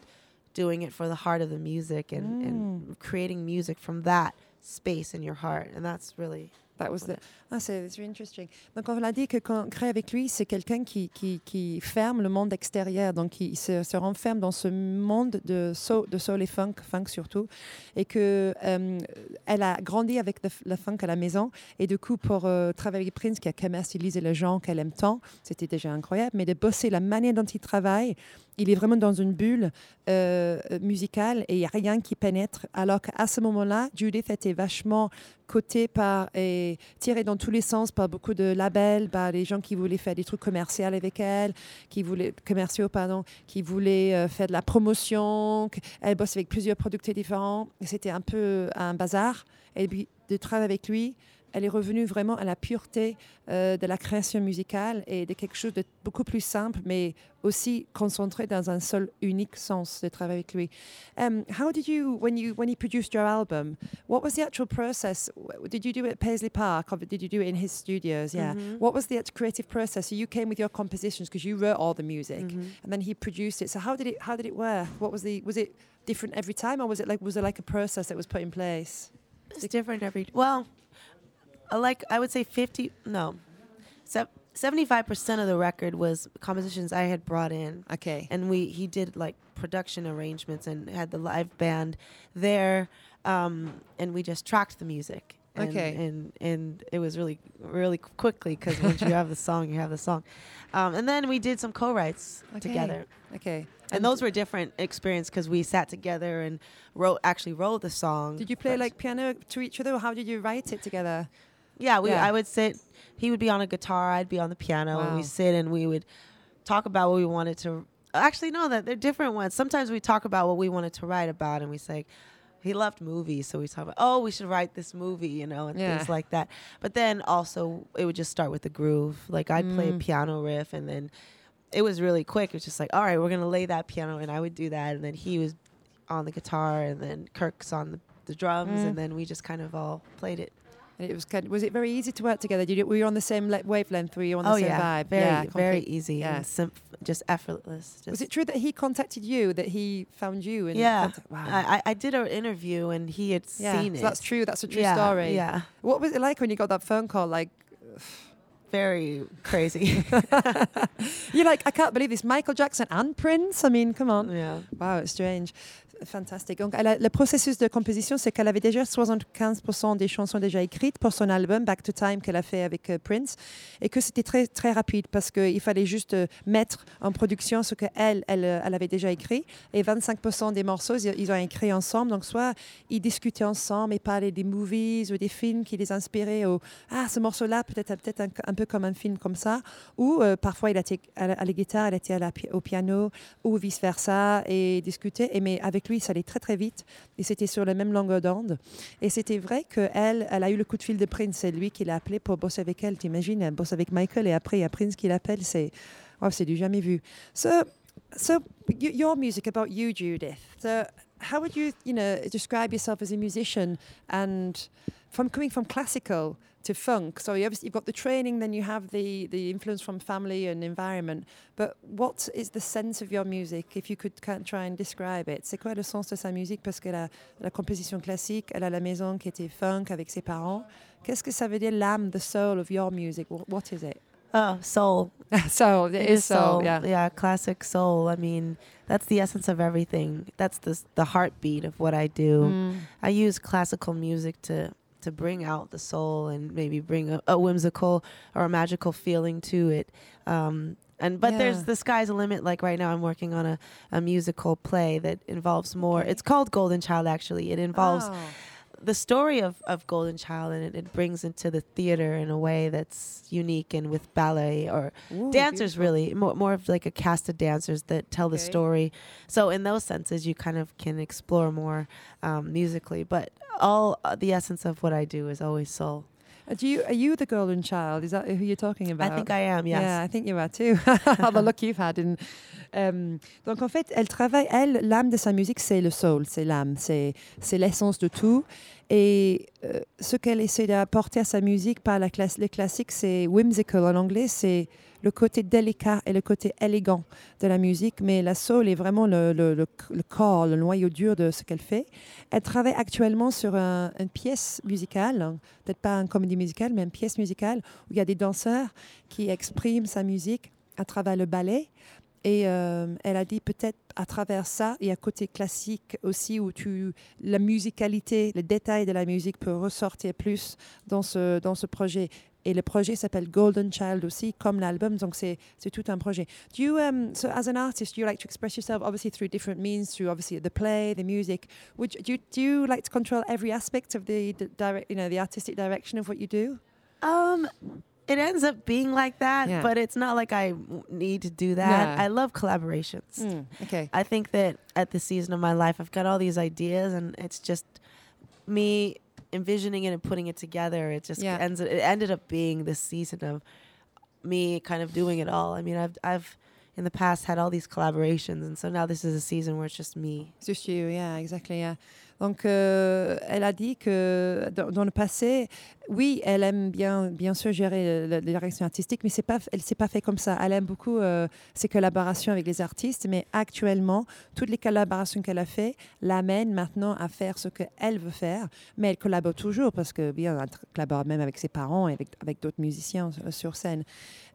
doing it for the heart of the music and, Mm. and creating music from that space in your heart, and that's really That was the, ah, c'est interesting. Donc, on a dit que quand on crée avec lui, c'est quelqu'un qui, qui, qui ferme le monde extérieur. Donc, il se, se renferme dans ce monde de soul, de soul et funk, funk surtout. Et que euh, elle a grandi avec le, le funk à la maison. Et du coup, pour euh, travailler avec Prince, qui a commercialisé le genre qu'elle aime tant, c'était déjà incroyable. Mais de bosser la manière dont il travaille, il est vraiment dans une bulle euh, musicale et il n'y a rien qui pénètre. Alors qu'à ce moment-là, Judith était vachement cotée par et tirée dans tous les sens par beaucoup de labels, par les gens qui voulaient faire des trucs commerciaux avec elle, qui voulaient commerciaux pardon, qui voulaient euh, faire de la promotion. Elle bosse avec plusieurs producteurs différents. C'était un peu un bazar. Et puis de travailler avec lui, elle est revenue vraiment à la pureté euh, de la création musicale et de quelque chose de beaucoup plus simple, mais aussi concentré dans un seul unique sens de travailler avec lui. Um, how did you, when you when he produced your album, what was the actual process? Did you do it at Paisley Park or did you do it in his studios? Yeah. What was the creative process? So you came with your compositions because you wrote all the music, and then he produced it. So how did it how did it work? What was the was it different every time, or was it like was there like a process that was put in place? It's different every. Well, like I would say fifty. No, seventy-five percent of the record was compositions I had brought in, Okay. and we he did like production arrangements and had the live band there, um, and we just tracked the music. And, Okay. and and it was really really quickly because once you have the song, you have the song, um, and then we did some co-writes Okay. together. Okay. And those were different experience because we sat together and wrote actually wrote the song. Did you play first. like piano to each other, or how did you write it together? Yeah, we. Yeah. I would sit. He would be on a guitar. I'd be on the piano, and we Wow. sit and we would talk about what we wanted to. Actually, no, that they're different ones. Sometimes we talk about what we wanted to write about, and we say, he loved movies, so we talk about, oh, we should write this movie, you know, and Yeah. things like that. But then also, it would just start with the groove. Like I'd play a Mm. piano riff, and then it was really quick. It was just like, all right, we're gonna lay that piano, and I would do that, and then he was on the guitar, and then Kirk's on the, the drums, Mm. and then we just kind of all played it. It was kind of, was it very easy to work together? Did you, were you on the same like, wavelength? Were you on the oh same yeah, vibe? very yeah, very easy yeah. just effortless. Just Was it true that he contacted you? That he found you? And Yeah, contact- wow. I, I I did an interview and he had yeah, seen so it. that's true. That's a true yeah, story. Yeah, What was it like when you got that phone call? Like, very crazy. you're like, I can't believe this. Michael Jackson and Prince. I mean, come on. yeah. Wow, it's strange. Fantastique. Donc, le processus de composition, c'est qu'elle avait déjà 75% des chansons déjà écrites pour son album Back to Time qu'elle a fait avec euh, Prince et que c'était très, très rapide parce qu'il fallait juste euh, mettre en production ce qu'elle, elle, euh, elle avait déjà écrit et 25% des morceaux, ils, ont écrit ensemble. Donc, soit ils discutaient ensemble et parlaient des movies ou des films qui les inspiraient ou Ah, ce morceau-là, peut-être peut un, peu comme un film comme ça. Ou parfois, il était à la, guitare, elle était au piano ou vice-versa et discuter. Et mais avec lui, ça allait très très vite et c'était sur la même longueur d'onde. Et c'était vrai qu'elle, elle a eu le coup de fil de Prince. C'est lui qui l'a appelé pour bosser avec elle. T'imagines, elle bosse avec Michael et après il y a Prince qui l'appelle. C'est wow, c'est du jamais vu. So, so your music about you, Judith. So, how would you, you know, describe yourself as a musician and from coming from classical to funk? So you obviously you've got the training, then you have the the influence from family and environment. But what is the sense of your music, if you could try and describe it? C'est quoi le sens de sa musique? Parce que la, la composition classique, elle a la maison qui était funk avec ses parents. Qu'est-ce que ça veut dire l'âme, the soul of your music? Wh- What is it? Oh, soul. soul, it is soul, yeah. Yeah, classic soul. I mean, that's the essence of everything. That's the the heartbeat of what I do. Mm. I use classical music to to bring out the soul and maybe bring a, a whimsical or a magical feeling to it. Um, and but Yeah. there's the sky's the limit. Like right now, I'm working on a, a musical play that involves more. Okay. It's called Golden Child. Actually, it involves Oh. The story of, of Golden Child, and it, it brings into the theater in a way that's unique and with ballet or Ooh, dancers beautiful. really more, more of like a cast of dancers that tell the story. So in those senses you kind of can explore more um, musically but all uh, the essence of what i do is always soul Do you, are you the golden child? Is that who you're talking about? i think i am yes Yeah, I think you are too. All the luck you've had. in- Um, donc en fait, elle travaille, elle, l'âme de sa musique, c'est le soul, c'est l'âme, c'est, c'est l'essence de tout. Et euh, ce qu'elle essaie d'apporter à sa musique par la classe, les classiques, c'est whimsical en anglais, c'est le côté délicat et le côté élégant de la musique. Mais la soul est vraiment le, le- le- corps, le noyau dur de ce qu'elle fait. Elle travaille actuellement sur un- une pièce musicale, peut-être pas une comédie musicale, mais une pièce musicale où il y a des danseurs qui expriment sa musique à travers le ballet. Et euh, elle a dit peut-être à travers ça, il y a côté classique aussi où tu, la musicalité, le détail de la musique peut ressortir plus dans ce, dans ce projet. Et le projet s'appelle Golden Child aussi, comme l'album. Donc c'est c'est tout un projet. Do you um so as an artist, you like to express yourself obviously through different means, through obviously the play, the music. Would you, do you, do you like to control every aspect of the, the direct, you know, the artistic direction of what you do? Um, it ends up being like that, Yeah. but it's not like I need to do that. No. I love collaborations. Mm, okay. I think that at this season of my life, I've got all these ideas, and it's just me envisioning it and putting it together. It just Yeah. ends. It ended up being this season of me kind of doing it all. I mean, I've I've in the past had all these collaborations, and so now this is a season where it's just me. It's just you, yeah, exactly, yeah. Donc, euh, elle a dit que dans, le passé, oui, elle aime bien, bien sûr gérer la, la direction artistique, mais pas, elle s'est pas fait comme ça. Elle aime beaucoup euh, ses collaborations avec les artistes, mais actuellement, toutes les collaborations qu'elle a fait l'amènent maintenant à faire ce qu'elle veut faire. Mais elle collabore toujours parce que bien, elle collabore même avec ses parents et avec, d'autres musiciens sur scène.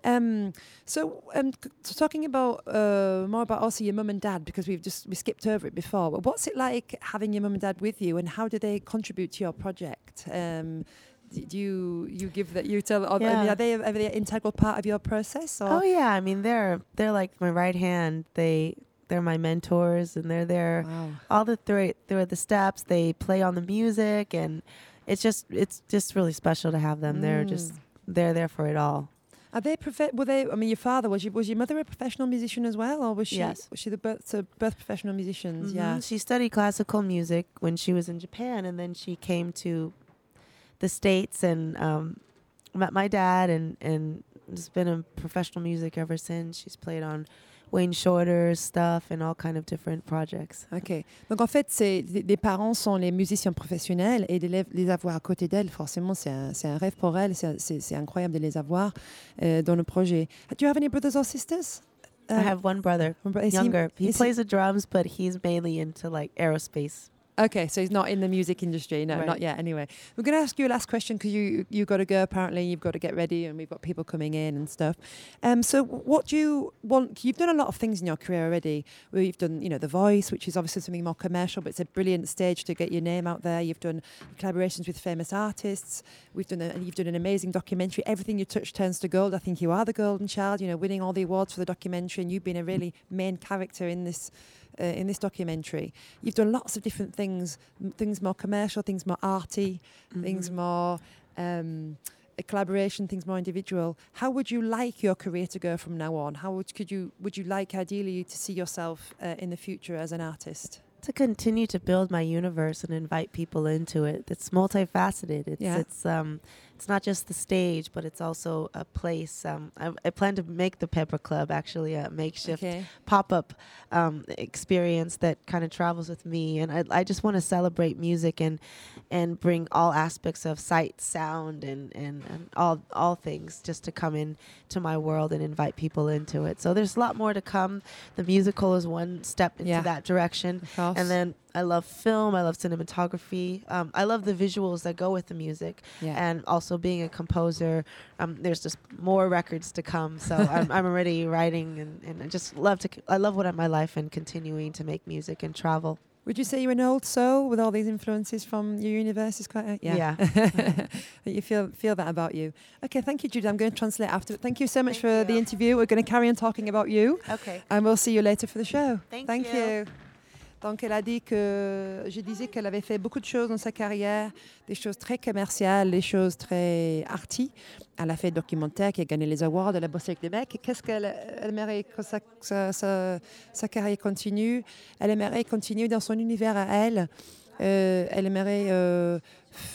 Um, so, um, talking about uh, more about also your mum and dad because we've just we skipped over it before. But what's it like having your mum and dad with you, and how do they contribute to your project? Um, do you you give that you tell? Are, I mean, Yeah. are they are they an integral part of your process? Or? Oh yeah, I mean they're they're like my right hand. They they're my mentors, and they're there Wow. all the through through the steps. They play on the music, and it's just it's just really special to have them. They're just Mm. they're there for it all. Are they Were they? I mean, your father was. You, was your mother a professional musician as well, or was she? Yes. Was she the birth? So both professional musicians. Yeah. Mhm. She studied classical music when she was in Japan, and then she came to the states and um, met my dad, and and has been in professional music ever since. She's played on Wayne Shorter's stuff and all kind of different projects. Ok. Donc en fait, c'est les parents sont les musiciens professionnels et de les, les avoir à côté d'elles, forcément, c'est un, rêve pour elles. C'est- incroyable de les avoir euh, dans le projet. Do you have any brothers or sisters? I have one brother, one bro- is he- younger. He- plays the drums, but he's mainly into like aerospace. Okay, so he's not in the music industry. No, Right. not yet. Anyway, we're going to ask you a last question because you you got to go. Apparently, you've got to get ready, and we've got people coming in and stuff. Um, so what do you want? You've done a lot of things in your career already. Where you've done, you know, The Voice, which is obviously something more commercial, but it's a brilliant stage to get your name out there. You've done collaborations with famous artists. We've done, a, you've done an amazing documentary. Everything you touch turns to gold. I think you are the golden child. You know, winning all the awards for the documentary, and you've been a really main character in this uh, in this documentary. You've done lots of different things, m- things more commercial, things more arty, things Mhm. more um, a collaboration, things more individual. How would you like your career to go from now on? How would could you would you like ideally to see yourself uh, in the future as an artist? to continue to build my universe and invite people into it. It's multifaceted. It's Yeah. it's um it's not just the stage, but it's also a place. Um, I, I plan to make the Pepper Club actually a makeshift Okay. pop up um, experience that kind of travels with me, and I, I just want to celebrate music and and bring all aspects of sight, sound, and, and, and all all things just to come in to my world and invite people into it. So there's a lot more to come. The musical is one step into Yeah. that direction. And then I love film. I love cinematography. Um, I love the visuals that go with the music, yeah. and also being a composer. Um, there's just more records to come. So I'm, I'm already writing, and, and I just love to. I love what I'm my life and continuing to make music and travel. would you say you're an old soul with all these influences from your universe? Is quite a, yeah. you feel feel that about you. Okay, thank you, Judy. I'm going to translate after. Thank you so much Thank for the interview. We're going to carry on talking about you. Okay. And we'll see you later for the show. Thank you. you. Donc, elle a dit que je disais qu'elle avait fait beaucoup de choses dans sa carrière, des choses très commerciales, des choses très arty. Elle a fait documentaire qui a gagné les awards, elle a bossé avec des mecs. Qu'est-ce qu'elle elle aimerait que sa, sa, carrière continue? Elle aimerait continuer dans son univers à elle. Euh, elle aimerait euh,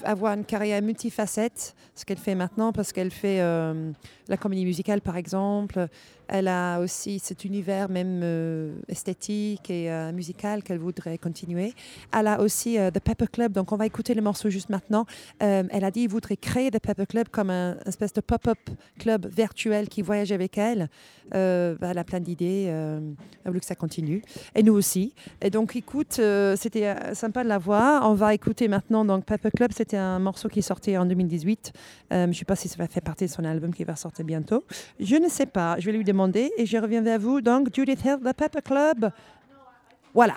avoir une carrière multifacette, ce qu'elle fait maintenant, parce qu'elle fait euh, la comédie musicale, par exemple. Elle a aussi cet univers même euh, esthétique et euh, musical qu'elle voudrait continuer. Elle a aussi euh, The Pepper Club, donc on va écouter le morceau juste maintenant. Elle a dit qu'elle voudrait créer The Pepper Club comme un espèce de pop-up club virtuel qui voyage avec elle. Bah, elle a plein d'idées, elle veut que ça continue. Et nous aussi. Et donc écoute, c'était sympa de la voir. On va écouter maintenant donc Pepper Club, c'était un morceau qui sorti en 2018. Euh, je ne sais pas si ça va faire partie de son album qui va sortir bientôt. Je ne sais pas. Je vais lui demander et je reviens vers vous. Donc, Judith Hill, The Pepper Club. Voilà.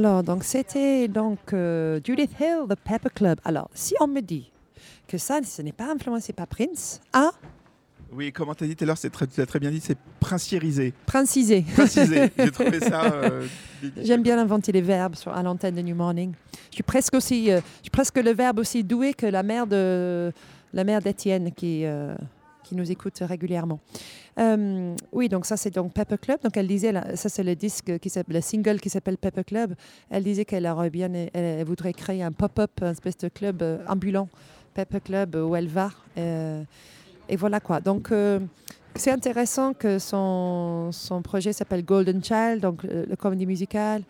Alors, donc, c'était donc euh, Judith Hill, The Pepper Club. Alors, si on me dit que ça, ce n'est pas influencé par Prince, ah, Oui, comment t'as dit tout à l'heure, c'est très, tu très bien dit, c'est princiérisé. Princisé. Précisé. J'ai trouvé ça. euh. J'aime bien inventer les verbes sur, à l'antenne de New Morning. Je suis presque aussi, euh, je suis presque le verbe aussi doué que la mère de la mère d'Étienne qui euh, qui nous écoute régulièrement. Euh, oui, donc ça c'est donc Pepper Club. Donc elle disait, ça c'est le disque qui le single qui s'appelle Pepper Club. Elle disait qu'elle aurait bien, elle, voudrait créer un pop-up, un espèce de club euh, ambulant, Pepper Club où elle va. Euh, et voilà quoi. Donc c'est intéressant que son, son projet s'appelle Golden Child, donc euh, le comédie musicale,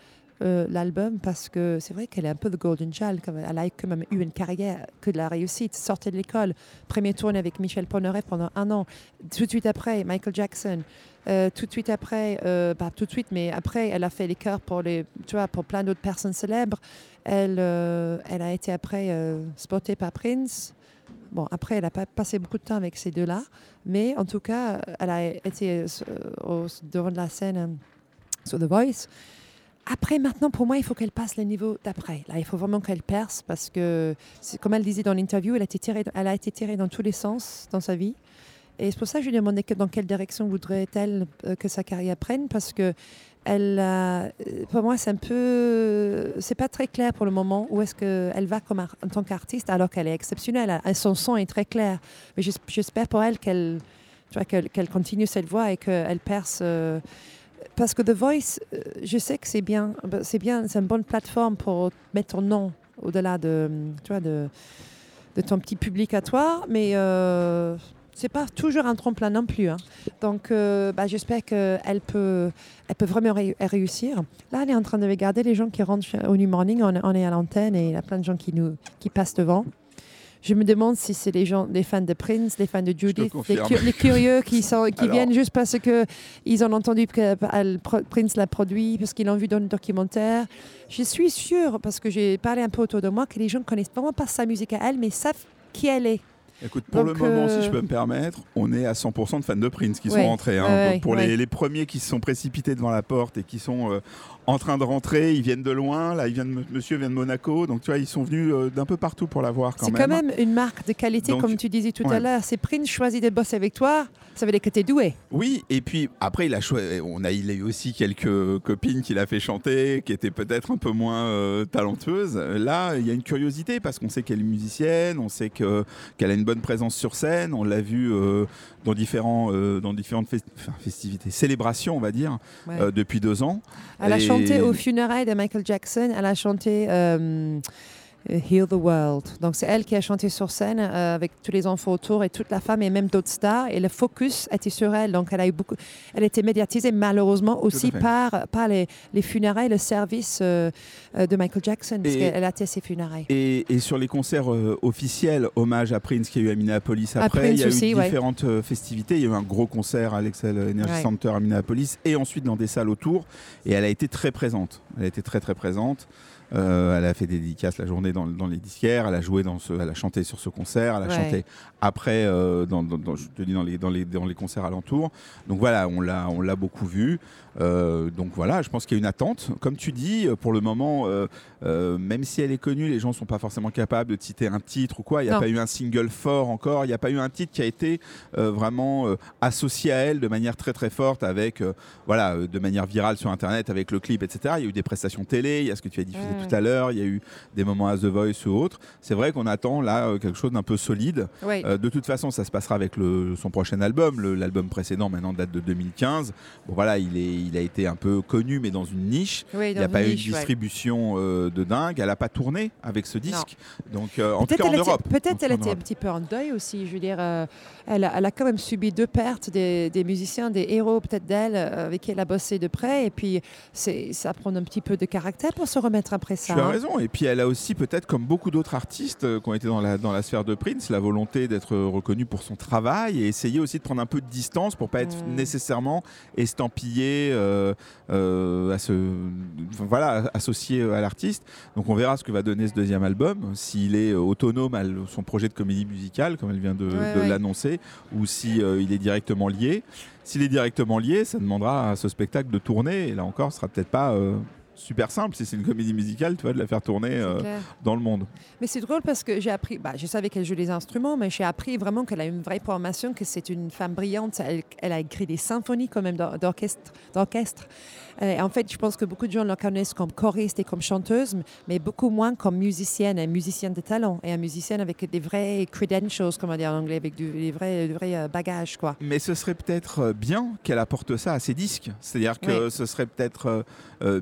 euh, l'album, parce que c'est vrai qu'elle est un peu de Golden Child. Elle a quand même eu une carrière que de la réussite. Sortie de l'école, premier tournée avec Michel Polnareff pendant un an. Tout de suite après, Michael Jackson. Euh, tout de suite après, euh, pas tout de suite, mais après, elle a fait les chœurs pour, les, tu vois, pour plein d'autres personnes célèbres. Elle, elle a été après spotée par Prince. Bon, après, elle n'a pas passé beaucoup de temps avec ces deux-là, mais en tout cas, elle a été devant de la scène sur The Voice. Après, maintenant, pour moi, il faut qu'elle passe le niveau d'après. Là, il faut vraiment qu'elle perce parce que, comme elle disait dans l'interview, elle, a été tirée- elle a été tirée dans tous les sens dans sa vie. Et c'est pour ça que je lui ai demandé dans quelle direction voudrait-elle euh, que sa carrière prenne parce que elle, euh, pour moi, c'est un peu, c'est pas très clair pour le moment où est-ce qu'elle va comme en tant qu'artiste alors qu'elle est exceptionnelle. Elle- Son son est très clair, mais j'es- j'espère pour elle qu'elle, qu'elle continue cette voie et qu'elle perce. euh, parce que The Voice, euh, je sais que c'est bien, ben, c'est bien, c'est une bonne plateforme pour mettre ton nom au-delà de, tu vois, de, ton petit public à toi, mais euh, c'est pas toujours un tremplin non plus. hein. Donc, euh, bah, j'espère qu'elle peut, elle peut vraiment ré- réussir. Là, elle est en train de regarder les gens qui rentrent au New Morning. On, on est à l'antenne et il y a plein de gens qui nous, qui passent devant. Je me demande si c'est les gens, les fans de Prince, les fans de Judith, les, confirme. cu- les curieux qui, sont, qui Alors- viennent juste parce que ils ont entendu que Pro- Prince l'a produit, parce qu'ils l'ont vu dans le documentaire. Je suis sûre, parce que j'ai parlé un peu autour de moi, que les gens ne connaissent vraiment pas sa musique à elle, mais savent qui elle est. Écoute, pour Donc, le moment, euh, si je peux me permettre, on est à 100% de fans de Prince qui Ouais, sont rentrés. hein. ouais, pour ouais. les, les premiers qui se sont précipités devant la porte et qui sont euh, en train de rentrer, ils viennent de loin. Là, ils viennent de- monsieur vient de Monaco. Donc, tu vois, ils sont venus euh, d'un peu partout pour la voir quand C'est même. quand même une marque de qualité, Donc, comme tu disais tout à l'heure. C'est Prince choisit de bosser avec toi, ça veut dire que tu es doué. Oui, et puis après, il a, on a, il a eu aussi quelques copines qu'il a fait chanter, qui étaient peut-être un peu moins euh, talentueuses. Là, il y a une curiosité parce qu'on sait qu'elle est musicienne, on sait que- qu'elle a une bonne présence sur scène. On l'a vu euh, dans, différents, dans différentes fes- festivités, célébrations, on va dire, Ouais. depuis deux ans. Elle a Et- chanté aux funérailles de Michael Jackson. Elle a chanté euh, euh, Heal the World. Donc, c'est elle qui a chanté sur scène euh, avec tous les enfants autour et toute la femme et même d'autres stars. Et le focus était sur elle. Donc, elle a eu beaucoup. Elle était médiatisée malheureusement aussi par, par les, les funérailles, le service euh, euh, de Michael Jackson, parce qu'elle a été à ses funérailles. Et, et sur les concerts euh, officiels, hommage à Prince qui a eu à Minneapolis À après, Prince il y a eu différentes euh, festivités. Il y a eu un gros concert à l'Excel Energy Ouais. Center à Minneapolis et ensuite dans des salles autour. Et elle a été très présente. Elle a été très très présente. Euh, elle a fait des dédicaces la journée dans, dans les disquaires. Elle a joué dans ce, elle a chanté sur ce concert. Elle a Ouais. chanté après, euh, dans, je te dis dans les, dans les dans les concerts alentours. Donc voilà, on l'a on l'a beaucoup vu. Euh, donc voilà, je pense qu'il y a une attente. Comme tu dis, pour le moment, même si elle est connue, les gens sont pas forcément capables de citer un titre ou quoi. Il n'y a Non. pas eu un single fort encore. Il n'y a pas eu un titre qui a été vraiment associé à elle de manière très très forte avec, voilà, de manière virale sur Internet avec le clip, etc. Il y a eu des prestations télé. Il y a ce que tu as diffusé. Tout à l'heure. Il y a eu des moments à The Voice ou autre. C'est vrai qu'on attend là euh, quelque chose d'un peu solide. Oui. Euh, de toute façon, ça se passera avec le- son prochain album. L'album précédent, maintenant, date de 2015. Bon, voilà, il, est, il a été un peu connu, mais dans une niche. Oui, Il n'y a pas eu une ouais. distribution euh, de dingue. Elle n'a pas tourné avec ce disque. Donc, euh, en tout Peut-être cas, en Europe. Peut-être elle était un petit peu en deuil aussi. Je veux dire, elle, a, elle a quand même subi deux pertes des, des musiciens, des héros peut-être d'elle, avec qui elle a bossé de près. Et puis, ça prend un petit peu de caractère pour se remettre après ça. Tu as hein. raison. Et puis, elle a aussi, peut-être comme beaucoup d'autres artistes euh, qui ont été dans la, dans la sphère de Prince, la volonté d'être reconnue pour son travail et essayer aussi de prendre un peu de distance pour pas être Mm. nécessairement estampillé euh, euh, à ce, voilà, associé à l'artiste. Donc, on verra ce que va donner ce deuxième album, s'il est euh, autonome à son projet de comédie musicale, comme elle vient de, Ouais, de ouais. l'annoncer, ou si euh, il est directement lié. S'il est directement lié, ça demandera à ce spectacle de tourner. Et là encore, ce sera peut-être pas super simple si c'est une comédie musicale, tu vois, de la faire tourner euh, dans le monde. Mais c'est drôle parce que j'ai appris, bah, je savais qu'elle joue des instruments, mais j'ai appris vraiment qu'elle a une vraie formation, que c'est une femme brillante. Elle, elle a écrit des symphonies quand même d'or- d'orchestre. d'orchestre. Euh, en fait, je pense que beaucoup de gens la connaissent comme choriste et comme chanteuse, mais beaucoup moins comme musicienne, un musicienne de talent et un musicienne avec des vrais credentials, comme on dit en anglais, avec du- des vrais, des vrais euh, bagages, quoi. Mais ce serait peut-être bien qu'elle apporte ça à ses disques. C'est-à-dire que Oui. ce serait peut-être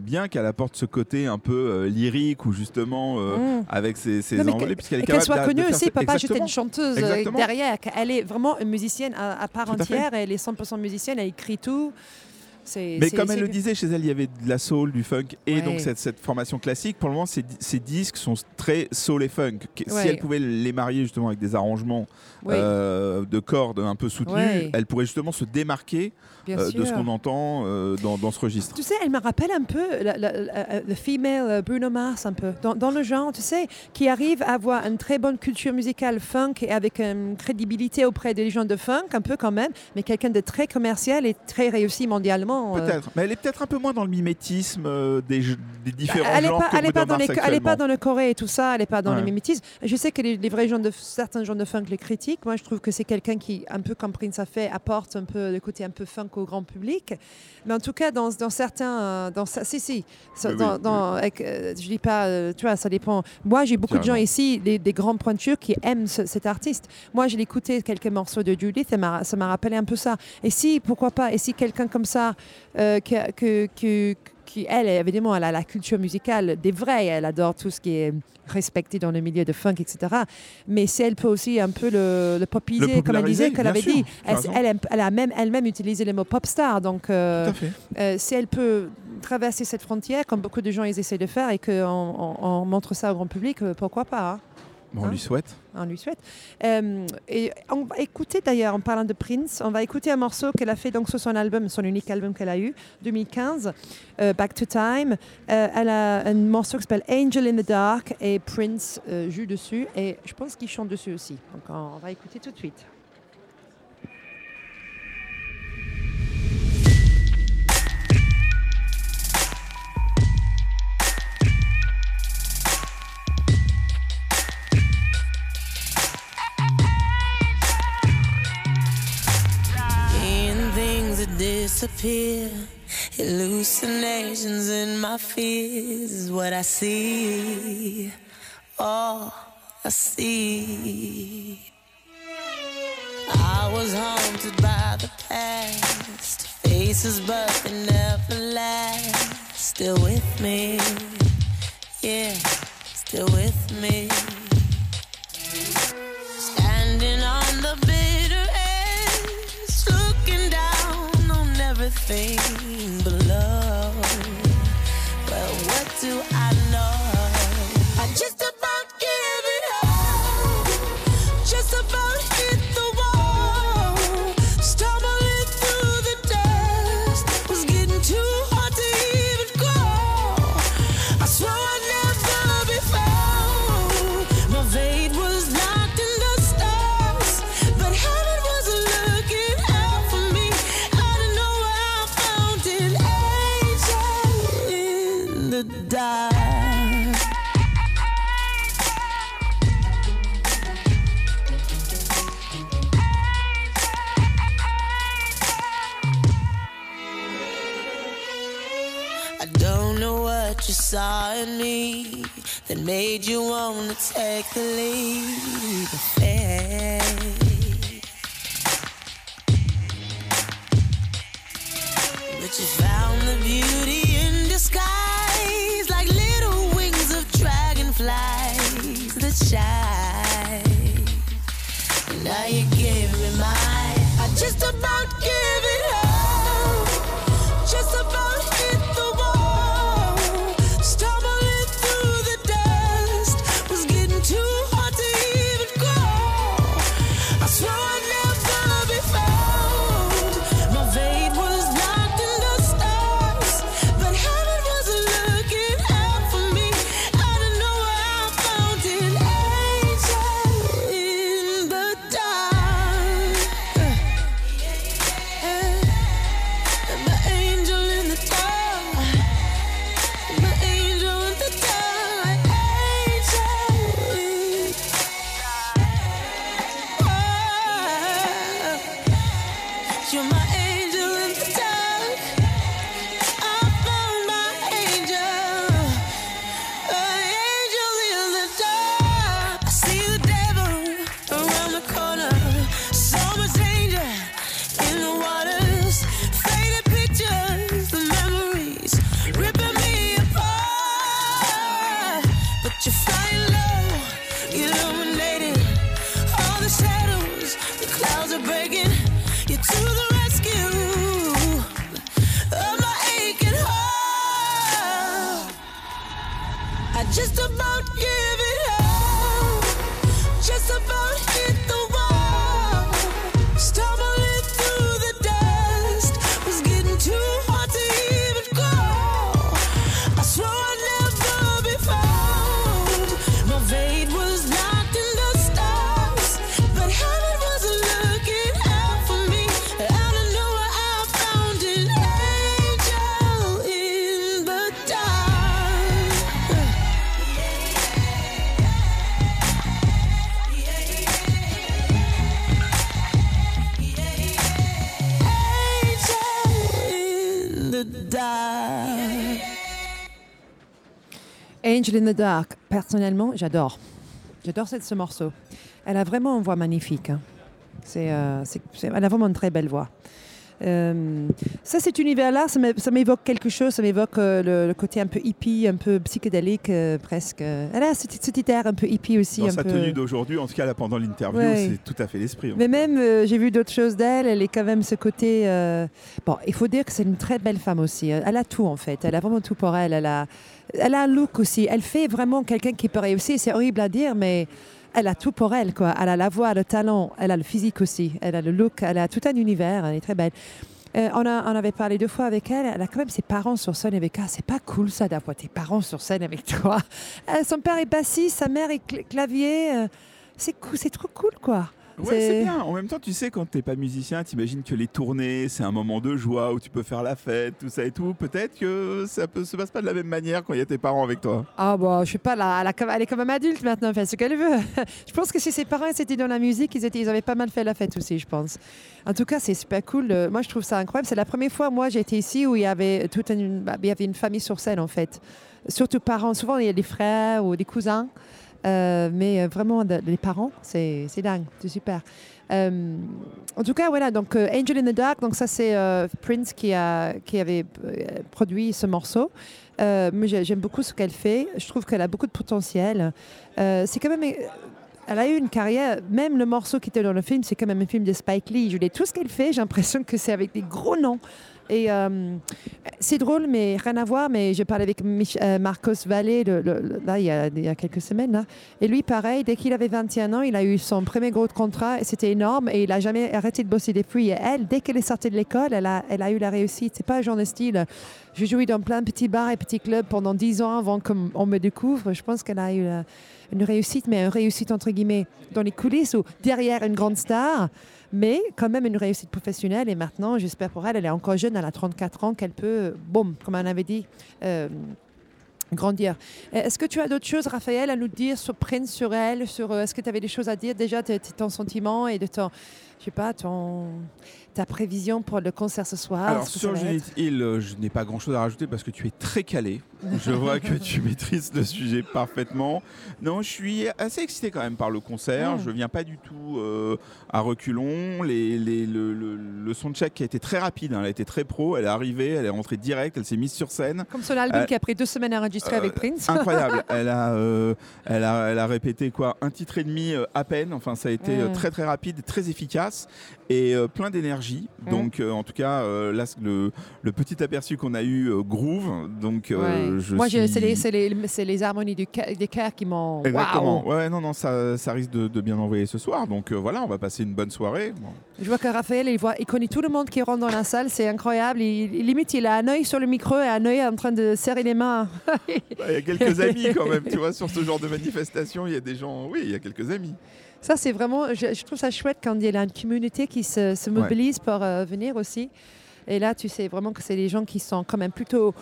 bien qu'elle apporte ce côté un peu euh, lyrique ou justement euh, Mm. avec ses, ses Non, envolées, que- puisqu'elle est Et qu'elle capable soit connue aussi, ça- pas juste une chanteuse euh, Exactement. derrière. Elle est vraiment une musicienne à, à part Tout à fait. entière. Elle est 100% musicienne, elle écrit tout. Mais comme elle le disait, chez elle, il y avait de la soul, du funk et Ouais. donc cette, cette formation classique. Pour le moment, ces, di- ces disques sont très soul et funk. Ouais. Si elle pouvait les marier justement avec des arrangements euh, de cordes un peu soutenus, elle pourrait justement se démarquer euh, de ce qu'on entend euh, dans, dans ce registre. Tu sais, elle me rappelle un peu la- la- la- le female euh, Bruno Mars, un peu, dans, dans le genre, tu sais, qui arrive à avoir une très bonne culture musicale funk et avec une crédibilité auprès des gens de funk, un peu quand même, mais quelqu'un de très commercial et très réussi mondialement. euh. Peut-être, mais elle est peut-être un peu moins dans le mimétisme euh, des, des différents Elle n'est genres pas, que elle est pas elle est pas dans le Corée et tout ça, elle n'est pas dans Ouais. le mimétisme. Je sais que les, les vrais gens de certains genres de funk les critiquent. Moi, je trouve que c'est quelqu'un qui, un peu comme Prince a fait, apporte un peu le côté un peu funk grand public. Mais en tout cas, dans, dans certains, euh, dans ça, si si, oui, dans, oui. dans- avec, euh, je dis pas, euh, tu vois, ça dépend. Moi, j'ai beaucoup de gens ici, des, des grandes pointures qui aiment ce- cet artiste. Moi, j'ai écouté quelques morceaux de Judith, et ça m'a rappelé un peu ça. Et si, pourquoi pas, et si quelqu'un comme ça, euh, que, que, que- qui, elle, évidemment, elle a la culture musicale des vrais, elle adore tout ce qui est respecté dans le milieu de funk, etc. Mais si elle peut aussi un peu le, le popiser, Le comme elle disait, qu'elle avait dit, elle, raison. elle, elle a même elle-même utilisé le mot pop star. Donc, euh, euh, si elle peut traverser cette frontière, comme beaucoup de gens ils essaient de faire, et qu'on on, on montre ça au grand public, euh, pourquoi pas hein Bon, on Hein? lui souhaite. on lui souhaite. Euh, et on va écouter d'ailleurs, en parlant de Prince, on va écouter un morceau qu'elle a fait donc sur son album, son unique album qu'elle a eu, 2015, euh, Back to Time. Euh, elle a un morceau qui s'appelle Angel in the Dark et Prince joue dessus et je pense qu'il chante dessus aussi. Donc on, on va écouter tout de suite. Disappear, hallucinations in my fears is what I see. All I see. I was haunted by the past, faces but they never last. Still with me, yeah, still with me. Everything below. Well, what do I saw in me that made you wanna take the lead. of. But you found the beauty in disguise, like little wings of dragonflies that shine. Now you give me mine. I just about Angel in the Dark, personnellement, j'adore. J'adore ce morceau. Elle a vraiment une voix magnifique. hein. C'est, euh, c'est- elle a vraiment une très belle voix. Euh, ça, cet univers-là, ça m'é- ça m'évoque quelque chose. Ça m'évoque euh, le, le côté un peu hippie, un peu psychédélique, euh, presque. Elle a ce, ce petit air un peu hippie aussi. Dans un sa peu... tenue d'aujourd'hui, en tout cas là pendant l'interview, Ouais. c'est tout à fait l'esprit. hein. Mais même, j'ai vu d'autres choses d'elle. Elle est quand même ce côté. Bon, il faut dire que c'est une très belle femme aussi. Elle a tout en fait. Elle a vraiment tout pour elle. Elle a, elle a un look aussi. Elle fait vraiment quelqu'un qui peut réussir. C'est horrible à dire, mais elle a tout pour elle. Quoi. Elle a la voix, le talent, elle a le physique aussi. Elle a le look, elle a tout un univers. Elle est très belle. Euh, on, avait parlé deux fois avec elle. Elle a quand même ses parents sur scène avec elle. C'est pas cool ça d'avoir tes parents sur scène avec toi. Euh, son père est bassiste, sa mère est cl- clavier. euh, c'est cool, c'est trop cool quoi. Ouais, c'est bien. En même temps, tu sais, quand t'es pas musicien, t'imagines que les tournées, c'est un moment de joie où tu peux faire la fête, tout ça et tout. Peut-être que ça peut se passe pas de la même manière quand il y a tes parents avec toi. Ah bon, je sais pas, là, elle, a comme- elle est quand même adulte maintenant, elle fait ce qu'elle veut. je pense que si ses parents étaient dans la musique, ils, étaient, ils avaient pas mal fait la fête aussi, je pense. En tout cas, c'est super cool. Euh, Moi, je trouve ça incroyable. C'est la première fois, moi, j'ai été ici où il y avait toute une, bah, il y avait une famille sur scène, en fait. Surtout parents. Souvent, il y a des frères ou des cousins. Euh, mais euh, vraiment, les parents, c'est dingue, c'est super. Euh, en tout cas, voilà, donc euh, Angel in the Dark, donc ça c'est Prince qui, a, qui avait produit ce morceau. J'ai- j'aime beaucoup ce qu'elle fait. Je trouve qu'elle a beaucoup de potentiel. C'est quand même. Elle a eu une carrière, même le morceau qui était dans le film, c'est quand même un film de Spike Lee. Je dis tout ce qu'elle fait, j'ai l'impression que c'est avec des gros noms. Et euh, c'est drôle, mais rien à voir. Mais j'ai parlé avec euh, Marcos le- là, il, y a, il y a quelques semaines. Là. Et lui, pareil, dès qu'il avait 21 ans, il a eu son premier gros contrat c'était énorme. Et il n'a jamais arrêté de bosser depuis. Et elle, dès qu'elle est sortie de l'école, elle a, elle a eu la réussite. C'est pas un genre de style. J'ai joué dans plein de petits bars et petits clubs pendant 10 ans avant qu'on me découvre. Je pense qu'elle a eu euh, une réussite, mais une réussite entre guillemets dans les coulisses ou derrière une grande star, mais quand même une réussite professionnelle. Et maintenant, j'espère pour elle, elle est encore jeune, elle a 34 ans, qu'elle peut, boum, comme on avait dit, euh, grandir. Euh, Est-ce que tu as d'autres choses, Raphaël, à nous dire sur Prince, sur elle, sur euh, est-ce que tu avais des choses à dire déjà de, ton sentiment et de ton, je sais pas, ton, ta prévision pour le concert ce soir Alors ce sur être Hill, euh, je n'ai pas grand-chose à rajouter parce que tu es très calé. Je vois que tu maîtrises le sujet parfaitement. Non, je suis assez excité quand même par le concert. Mm. Je viens pas du tout euh, à reculons. Les, les- le, le, le soundcheck qui a été très rapide, hein, elle a été très pro. Elle est arrivée, elle est rentrée direct, elle s'est mise sur scène. Comme son album Euh, qui a pris deux semaines à enregistrer avec Prince. Incroyable. elle, a, elle, a, elle a répété quoi Un titre et demi à peine. Enfin, ça a été très très rapide, très efficace et euh, plein d'énergie. Donc, euh, en tout cas, euh, là, le, le petit aperçu qu'on a eu groove. Donc, Ouais. je Moi, suis- c'est les, harmonies du des chœurs qui m'ont. Exactement. Waouh Ouais, non, non, ça, ça risque de, de bien envoyer ce soir. Donc voilà, on va passer une bonne soirée. Bon. Je vois que Raphaël, il, voit, il connaît tout le monde qui rentre dans la salle, c'est incroyable. Il, il- limite, il a un œil sur le micro et un œil en train de serrer les mains. Il y a quelques amis quand même, tu vois, sur ce genre de manifestation, il y a des gens. Oui, il y a quelques amis. Ça, c'est vraiment, je, je trouve ça chouette quand il y a une communauté qui se, se mobilise pour euh, venir aussi. Et là, tu sais vraiment que c'est des gens qui sont quand même plutôt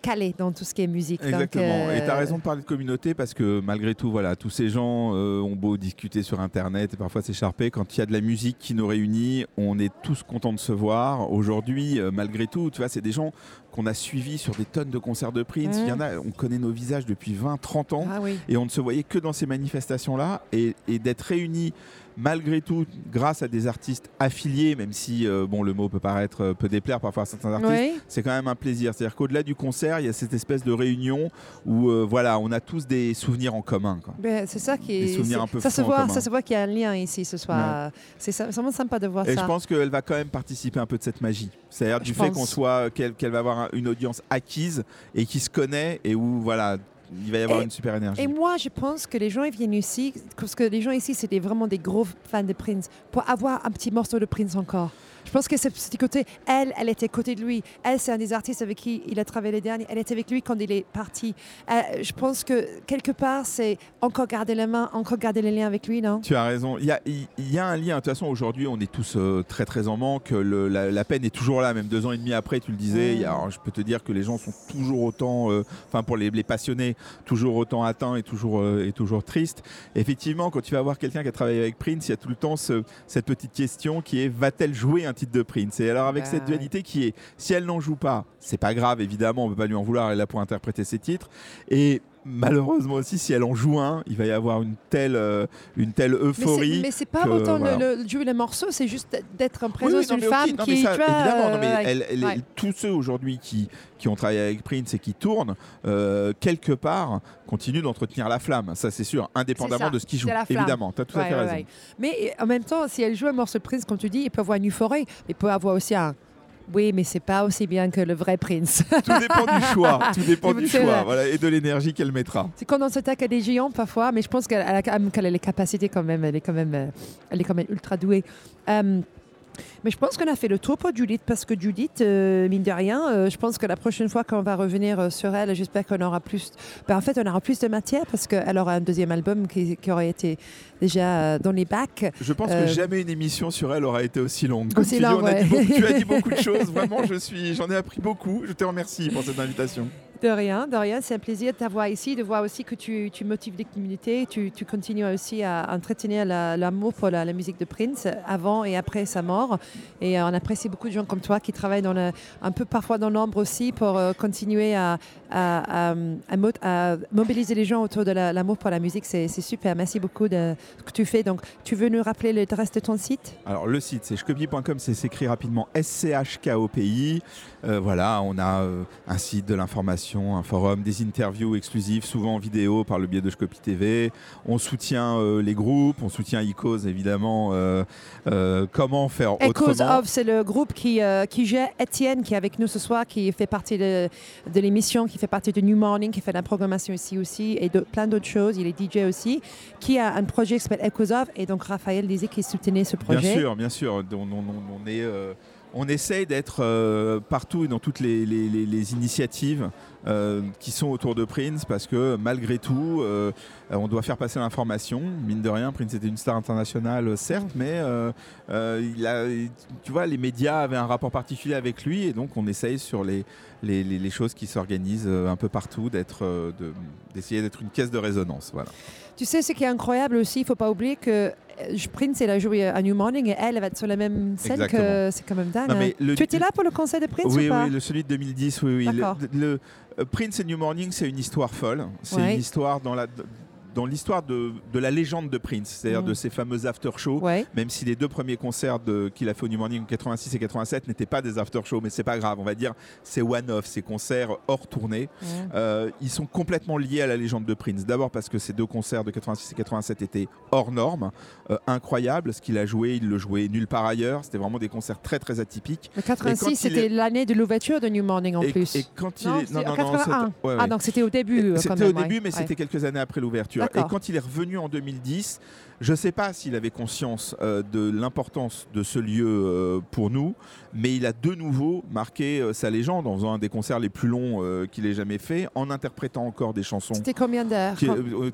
calés dans tout ce qui est musique. Donc, Exactement. Et tu as euh, raison de parler de communauté parce que malgré tout, voilà, tous ces gens euh, ont beau discuter sur Internet et parfois s'écharper. Quand il y a de la musique qui nous réunit, on est tous contents de se voir. Aujourd'hui, euh, malgré tout, tu vois, c'est des gens qu'on a suivis sur des tonnes de concerts de Prince. Il y en a, on connaît nos visages depuis 20, 30 ans. Ah oui. Et on ne se voyait que dans ces manifestations-là. Et, et d'être réunis, malgré tout, grâce à des artistes affiliés, même si euh, bon, le mot peut paraître euh, peut déplaire parfois à certains artistes, c'est quand même un plaisir. C'est-à-dire qu'au-delà du concert, il y a cette espèce de réunion où euh, voilà, on a tous des souvenirs en commun. Ben, c'est ça qui Des est. souvenirs c'est- un peu ça se voit, ça se voit qu'il y a un lien ici ce soir. C'est vraiment sympa de voir Et ça. je pense qu'elle va quand même participer un peu de cette magie. C'est-à-dire du fait qu'on soit qu'elle va avoir un- une audience acquise et qui se connaît et où voilà, il va y avoir Et- une super énergie. Et moi, je pense que les gens ils viennent ici, parce que les gens ici, des- vraiment des gros fans de Prince, pour avoir un petit morceau de Prince encore. Je pense que c'est ce côté, elle, elle était à côté de lui. Elle, c'est un des artistes avec qui il a travaillé les derniers. Elle était avec lui quand il est parti. Euh, je pense que quelque part, c'est encore garder la main, encore garder les liens avec lui, non? Tu as raison. Il y a, il il y a un lien. De toute façon, aujourd'hui, on est tous euh, très très en manque. Le- la, la peine est toujours là, même deux ans et demi après. Tu le disais. Alors, je peux te dire que les gens sont toujours autant, euh, enfin pour les, les passionnés, toujours autant atteints et toujours et toujours tristes. Effectivement, quand tu vas voir quelqu'un qui a travaillé avec Prince, il y a tout le temps ce- cette petite question qui est va-t-elle jouer un titre de Prince Et alors avec Bah, cette dualité qui est, si elle n'en joue pas, c'est pas grave. Évidemment, on peut pas lui en vouloir. Elle est là pour interpréter ses titres. Et malheureusement aussi, si elle en joue un, il va y avoir une telle, euh, une telle Mais euphorie. Mais c'est pas que, autant le- voilà. le, jouer le morceau, c'est juste d'être en Oui, présence oui, mais femme non, mais qui, ça, tu vois, évidemment, non, mais euh, elle- elle- ouais. tous ceux aujourd'hui qui, qui ont travaillé avec Prince et qui tournent, euh, quelque part, continuent d'entretenir la flamme. Ça, c'est sûr, indépendamment ça, de ce qu'ils jouent. Évidemment, tu as tout à fait ouais, raison. Mais en même temps, si elle joue un morceau de Prince, comme tu dis, il peut avoir une euphorie, il peut avoir aussi un. Oui, mais c'est pas aussi bien que le vrai Prince. Tout dépend du choix. Tout dépend du choix. vrai. Voilà, et de l'énergie qu'elle mettra. c'est quand on s'attaque à des géants parfois, mais je pense a, qu'elle a les capacités quand même. Elle est quand même, euh, elle est quand même ultra douée. Euh, mais je pense qu'on a fait le tour pour Judith parce que Judith, euh, mine de rien, euh, je pense que la prochaine fois qu'on va revenir euh, sur elle, j'espère qu'on aura plus. ben, en fait, on aura plus de matière parce qu'elle aura un deuxième album qui, qui aurait été déjà dans les bacs. Je pense que jamais une émission sur elle aura été aussi longue. Aussi tu, dis, ouais. beaucoup- tu as dit beaucoup de choses. Vraiment, je suis, j'en ai appris beaucoup. Je te remercie pour cette invitation. De rien, de rien. C'est un plaisir de t'avoir ici, de voir aussi que tu, motives les communautés, tu, tu continues aussi à entretenir la- l'amour pour la, musique de Prince avant et après sa mort. Et euh, on apprécie beaucoup de gens comme toi qui travaillent un peu parfois dans l'ombre aussi pour euh, continuer à, à- à- à mo- à mobiliser les gens autour de la- l'amour pour la musique. C'est super. Merci beaucoup de ce que tu fais. Donc, tu veux nous rappeler le reste de ton site? Alors le site c'est shkopi.com, c'est s'écrit rapidement S-C-H-K-O-P-I. Euh, voilà, on a euh, un site de l'information, un forum, des interviews exclusives, souvent en vidéo par le biais de Shkopi TV. On soutient euh, les groupes, on soutient ICOS évidemment. comment faire autrement of, c'est le groupe qui, qui gère Étienne, qui est avec nous ce soir, qui fait partie de, de l'émission, qui fait partie de New Morning, qui fait la programmation ici aussi, et de, plein d'autres choses. Il est DJ aussi, qui a un projet qui s'appelle Echoes of, et donc Raphaël disait qu'il soutenait ce projet. Bien sûr, bien sûr. On, on- on- on est, euh, on essaye d'être euh, partout et dans toutes les, initiatives euh, qui sont autour de Prince parce que malgré tout, euh, on doit faire passer l'information. Mine de rien, Prince était une star internationale, certes, mais tu les médias avaient un rapport particulier avec lui et donc on essaye sur les, choses qui s'organisent un peu partout d'essayer d'être une caisse de résonance. Voilà. Tu sais, ce qui est incroyable aussi, il ne faut pas oublier que euh, Prince, elle a joué à New Morning, et elle, elle va être sur la même scène que... Exactement. C'est quand même dingue. Non, hein. le- Tu étais là pour le concert de Prince oui, ou pas oui, le, celui de 2010, oui, oui. Le- euh, Prince et New Morning, c'est une histoire folle. C'est Ouais. une histoire dans la dans l'histoire de, de la légende de Prince, c'est-à-dire Mm. de ces fameux after shows. Ouais. Même si les deux premiers concerts qu'il a fait au New Morning en 86 et 87 n'étaient pas des after shows, mais c'est pas grave, on va dire c'est one-off, ces concerts hors tournée. Euh, ils sont complètement liés à la légende de Prince. D'abord parce que ces deux concerts de 86 et 87 étaient hors normes, euh, incroyables. Ce qu'il a joué, il le jouait nulle part ailleurs. C'était vraiment des concerts très très atypiques. Le Et quand 86, il c'était est- l'année de l'ouverture de New Morning en et, plus. et quand il Non, est non, 81. c'était- ouais, Ah, donc c'était au début. euh, C'était au début, mais c'était quelques années après l'ouverture. Et quand il est revenu en 2010, je ne sais pas s'il avait conscience euh, de l'importance de ce lieu euh, pour nous, mais il a de nouveau marqué euh, sa légende en faisant un des concerts les plus longs qu'il ait jamais fait, en interprétant encore des chansons. C'était combien d'heures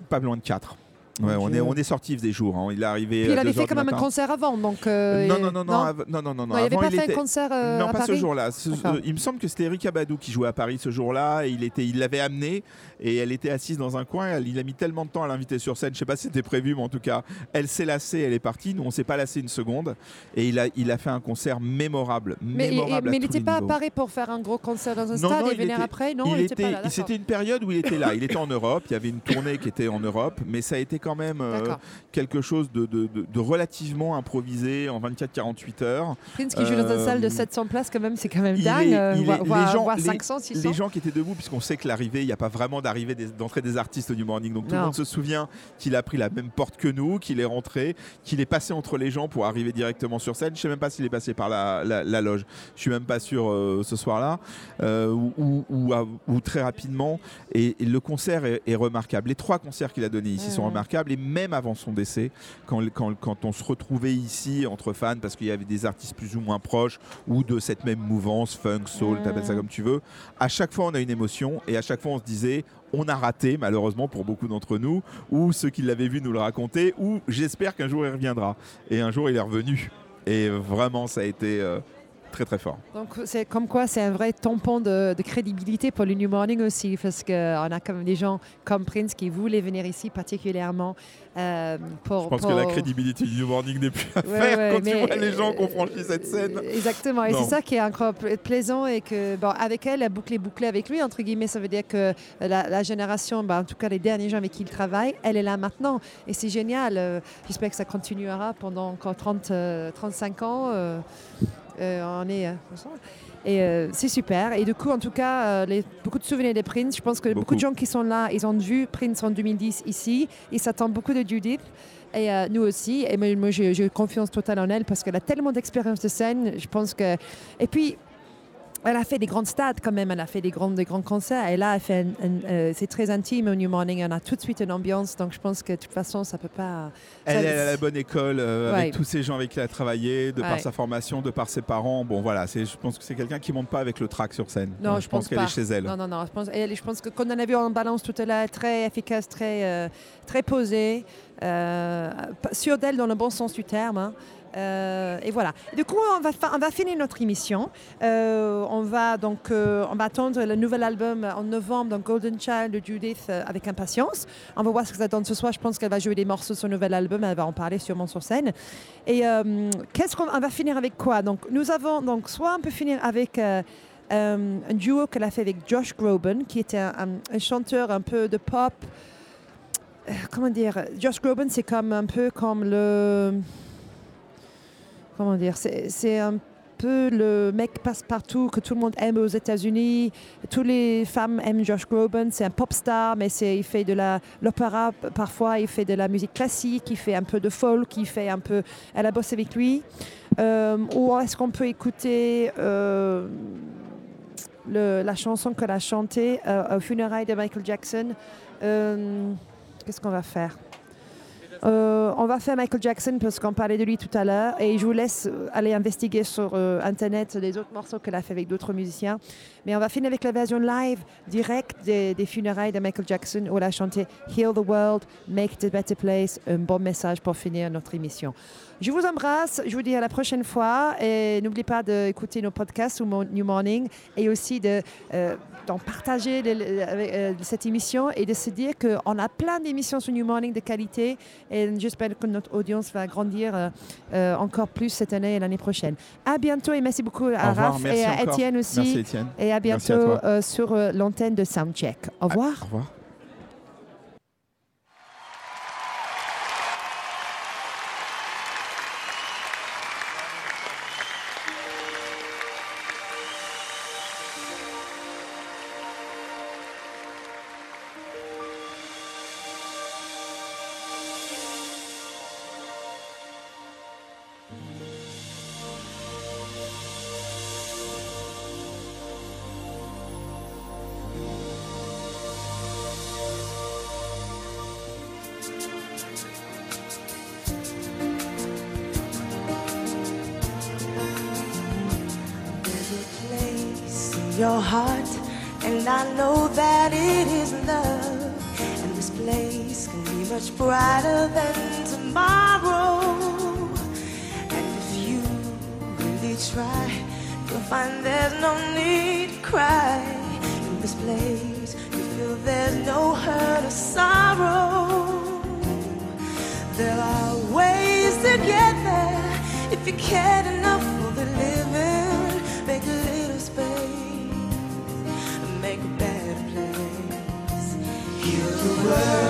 pas loin de 4. Ouais, on, est, on est sorti, il faisait jour. hein. Il est arrivé Puis il à avait 2 fait quand même un concert avant, donc. euh, non, non, non, non, non il n'avait pas il fait était- un concert euh, non, à pas ce Paris jour-là. Ce- euh, il me semble que c'était Erika Badou qui jouait à Paris ce jour-là. Il était, il l'avait amenée et elle était assise dans un coin. Elle- il a mis tellement de temps à l'inviter sur scène. Je sais pas si c'était prévu, mais en tout cas, elle s'est lassée, elle est partie. Nous, on s'est pas lassé une seconde. Et il a, il a fait un concert mémorable, Mais, mémorable. mais il n'était pas à. Paris pour faire un gros concert dans un Non, stade non, et venir était- après? Non, il était, c'était une période où il était là. Il était en Europe. Il y avait une tournée qui était en Europe, mais ça a été quand même euh, quelque chose de, de- de- de relativement improvisé en 24-48 heures. Prince qui joue dans une Euh, salle de 700 places, quand même, c'est quand même dingue. est- euh, voire- les voire gens- voire les- 500, 600. Les gens qui étaient debout, puisqu'on sait que l'arrivée, il n'y a pas vraiment d'arrivée d'entrée des artistes au New Morning. Donc tout le monde se souvient qu'il a pris la même porte que nous, qu'il est rentré, qu'il est passé entre les gens pour arriver directement sur scène. Je ne sais même pas s'il est passé par la, la- la loge. Je suis même pas sûr euh, ce soir-là. Euh, ou, ou- ou à- ou très rapidement. Et, et le concert est, est remarquable. Les trois concerts qu'il a donnés ici sont ouais. Et même avant son décès, quand, quand, quand on se retrouvait ici entre fans, parce qu'il y avait des artistes plus ou moins proches, ou de cette même mouvance, funk, soul, Mm. t'appelles ça comme tu veux, à chaque fois on a une émotion et à chaque fois on se disait on a raté malheureusement pour beaucoup d'entre nous ou ceux qui l'avaient vu nous le racontaient ou j'espère qu'un jour il reviendra et un jour il est revenu et vraiment ça a été euh, très très fort. Donc c'est comme quoi c'est un vrai tampon de, de crédibilité pour le New Morning aussi, parce qu'on a quand même des gens comme Prince qui voulaient venir ici particulièrement euh, pour... Je pense pour- que la crédibilité du New Morning n'est plus à Ouais, faire ouais, quand tu vois les gens qui ont franchi cette scène. Euh, Exactement, et c'est ça qui est encore pla- plaisant et que, bon, avec elle, la boucle est bouclée avec lui, entre guillemets, ça veut dire que la, la génération, bah, en tout cas les derniers gens avec qui il travaille, elle est là maintenant, et c'est génial. euh, J'espère que ça continuera pendant encore 30, euh, 35 ans. Euh, on est, euh, et euh, c'est super. Et du coup, en tout cas, euh, les- beaucoup de souvenirs de Prince. Je pense que beaucoup. Beaucoup. de gens qui sont là, ils ont vu Prince en 2010 ici. Ils s'attendent beaucoup de Judith. Et euh, nous aussi. Et moi, moi, j'ai j'ai confiance totale en elle parce qu'elle a tellement d'expérience de scène. Je pense que. Et puis. Elle a fait des grands stades quand même, elle a fait des grands, des grands concerts. Et là, elle fait euh, c'est très intime au New Morning. On a tout de suite une ambiance. Donc je pense que de toute façon, ça peut pas. Elle ça- est à la bonne école euh, Ouais. avec tous ces gens avec qui elle a travaillé, de par sa formation, de par ses parents. Bon voilà, je pense que c'est quelqu'un qui monte pas avec le track sur scène. Non, Donc, je pense qu'elle est chez elle. Non, non, non. Je pense, elle- je pense que comme on a vu en balance tout à l'heure, très efficace, très, euh, très posée, euh, sûre d'elle dans le bon sens du terme. hein. Euh, et voilà. Du coup, on va, finir notre émission. Euh, on va donc, euh, on va attendre le nouvel album en novembre, donc Golden Child de Judith, avec impatience. On va voir ce que ça donne ce soir. Je pense qu'elle va jouer des morceaux de son nouvel album. Elle va en parler sûrement sur scène. Et qu'est-ce qu'on on va finir avec quoi? Donc, nous avons donc soit on peut finir avec un duo qu'elle a fait avec Josh Groban, qui était un, un- chanteur un peu de pop. Comment dire? Josh Groban, c'est comme un peu comme le. Comment dire C'est un peu le mec passe-partout que tout le monde aime aux États-Unis. Toutes les femmes aiment Josh Groban. C'est un pop star, mais il fait de l'opéra parfois, il fait de la musique classique, il fait un peu de folk, il fait un peu. Elle a bossé avec lui. Euh, ou est-ce qu'on peut écouter euh, la chanson qu'elle a chantée euh, au funérailles de Michael Jackson Qu'est-ce qu'on va faire? Euh, on va faire Michael Jackson parce qu'on parlait de lui tout à l'heure et je vous laisse euh, aller investiguer sur euh, internet les autres morceaux qu'elle a fait avec d'autres musiciens. Mais on va finir avec la version live directe des, des funérailles de Michael Jackson où elle a chanté Heal the World, Make it a Better Place, un bon message pour finir notre émission. Je vous embrasse, je vous dis à la prochaine fois et n'oubliez pas d'écouter nos podcasts ou New Morning et aussi de euh, d'en partager le- euh, cette émission et de se dire qu'on a plein d'émissions sur New Morning de qualité et j'espère que notre audience va grandir euh, encore plus cette année et l'année prochaine. À bientôt et merci beaucoup à Raph et à encore. Étienne aussi. Merci Étienne. Et à bientôt sur l'antenne de Soundcheck. Au revoir. Au revoir. Your heart, and I know that it is love. And this place can be much brighter than tomorrow. And if you really try, you'll find there's no need to cry. In this place, you feel there's no hurt or sorrow. There are ways to get there if you cared enough world,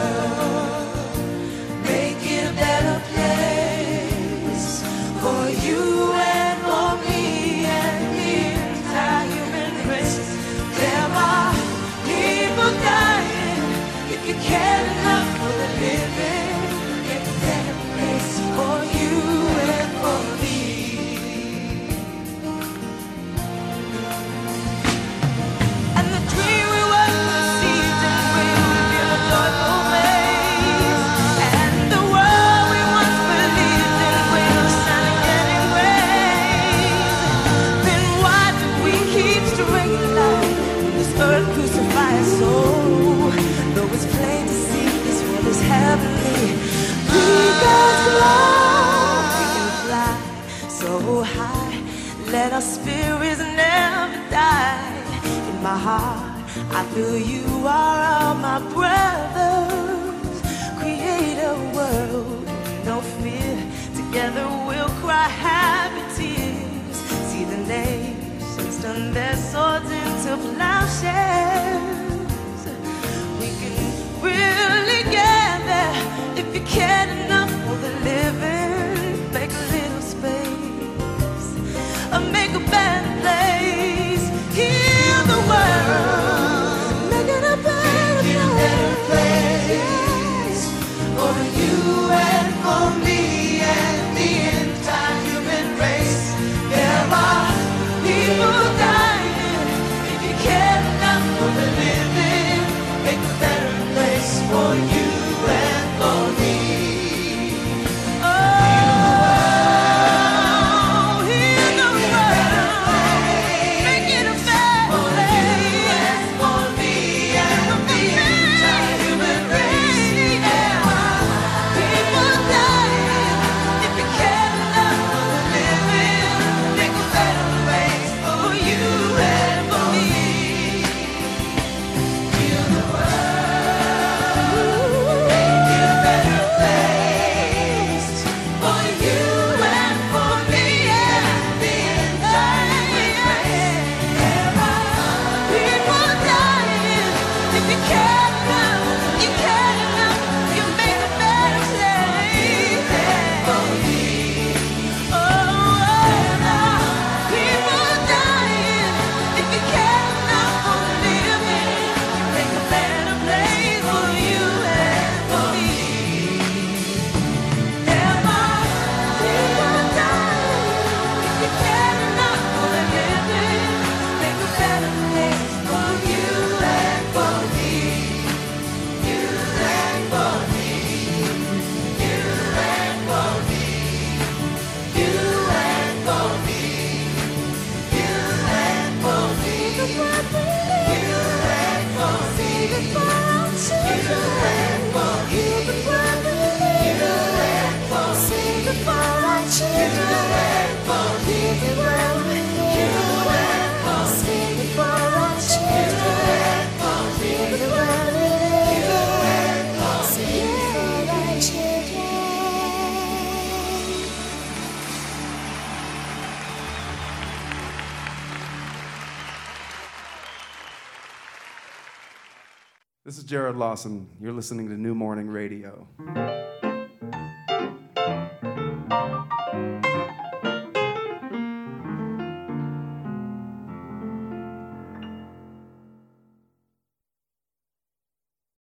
I feel you are all my brothers. Create a world, no fear. Together we'll cry happy tears. See the nations turn their swords into plowshares. We can really get there if you care enough for the living. Blossom. You're listening to New Morning Radio.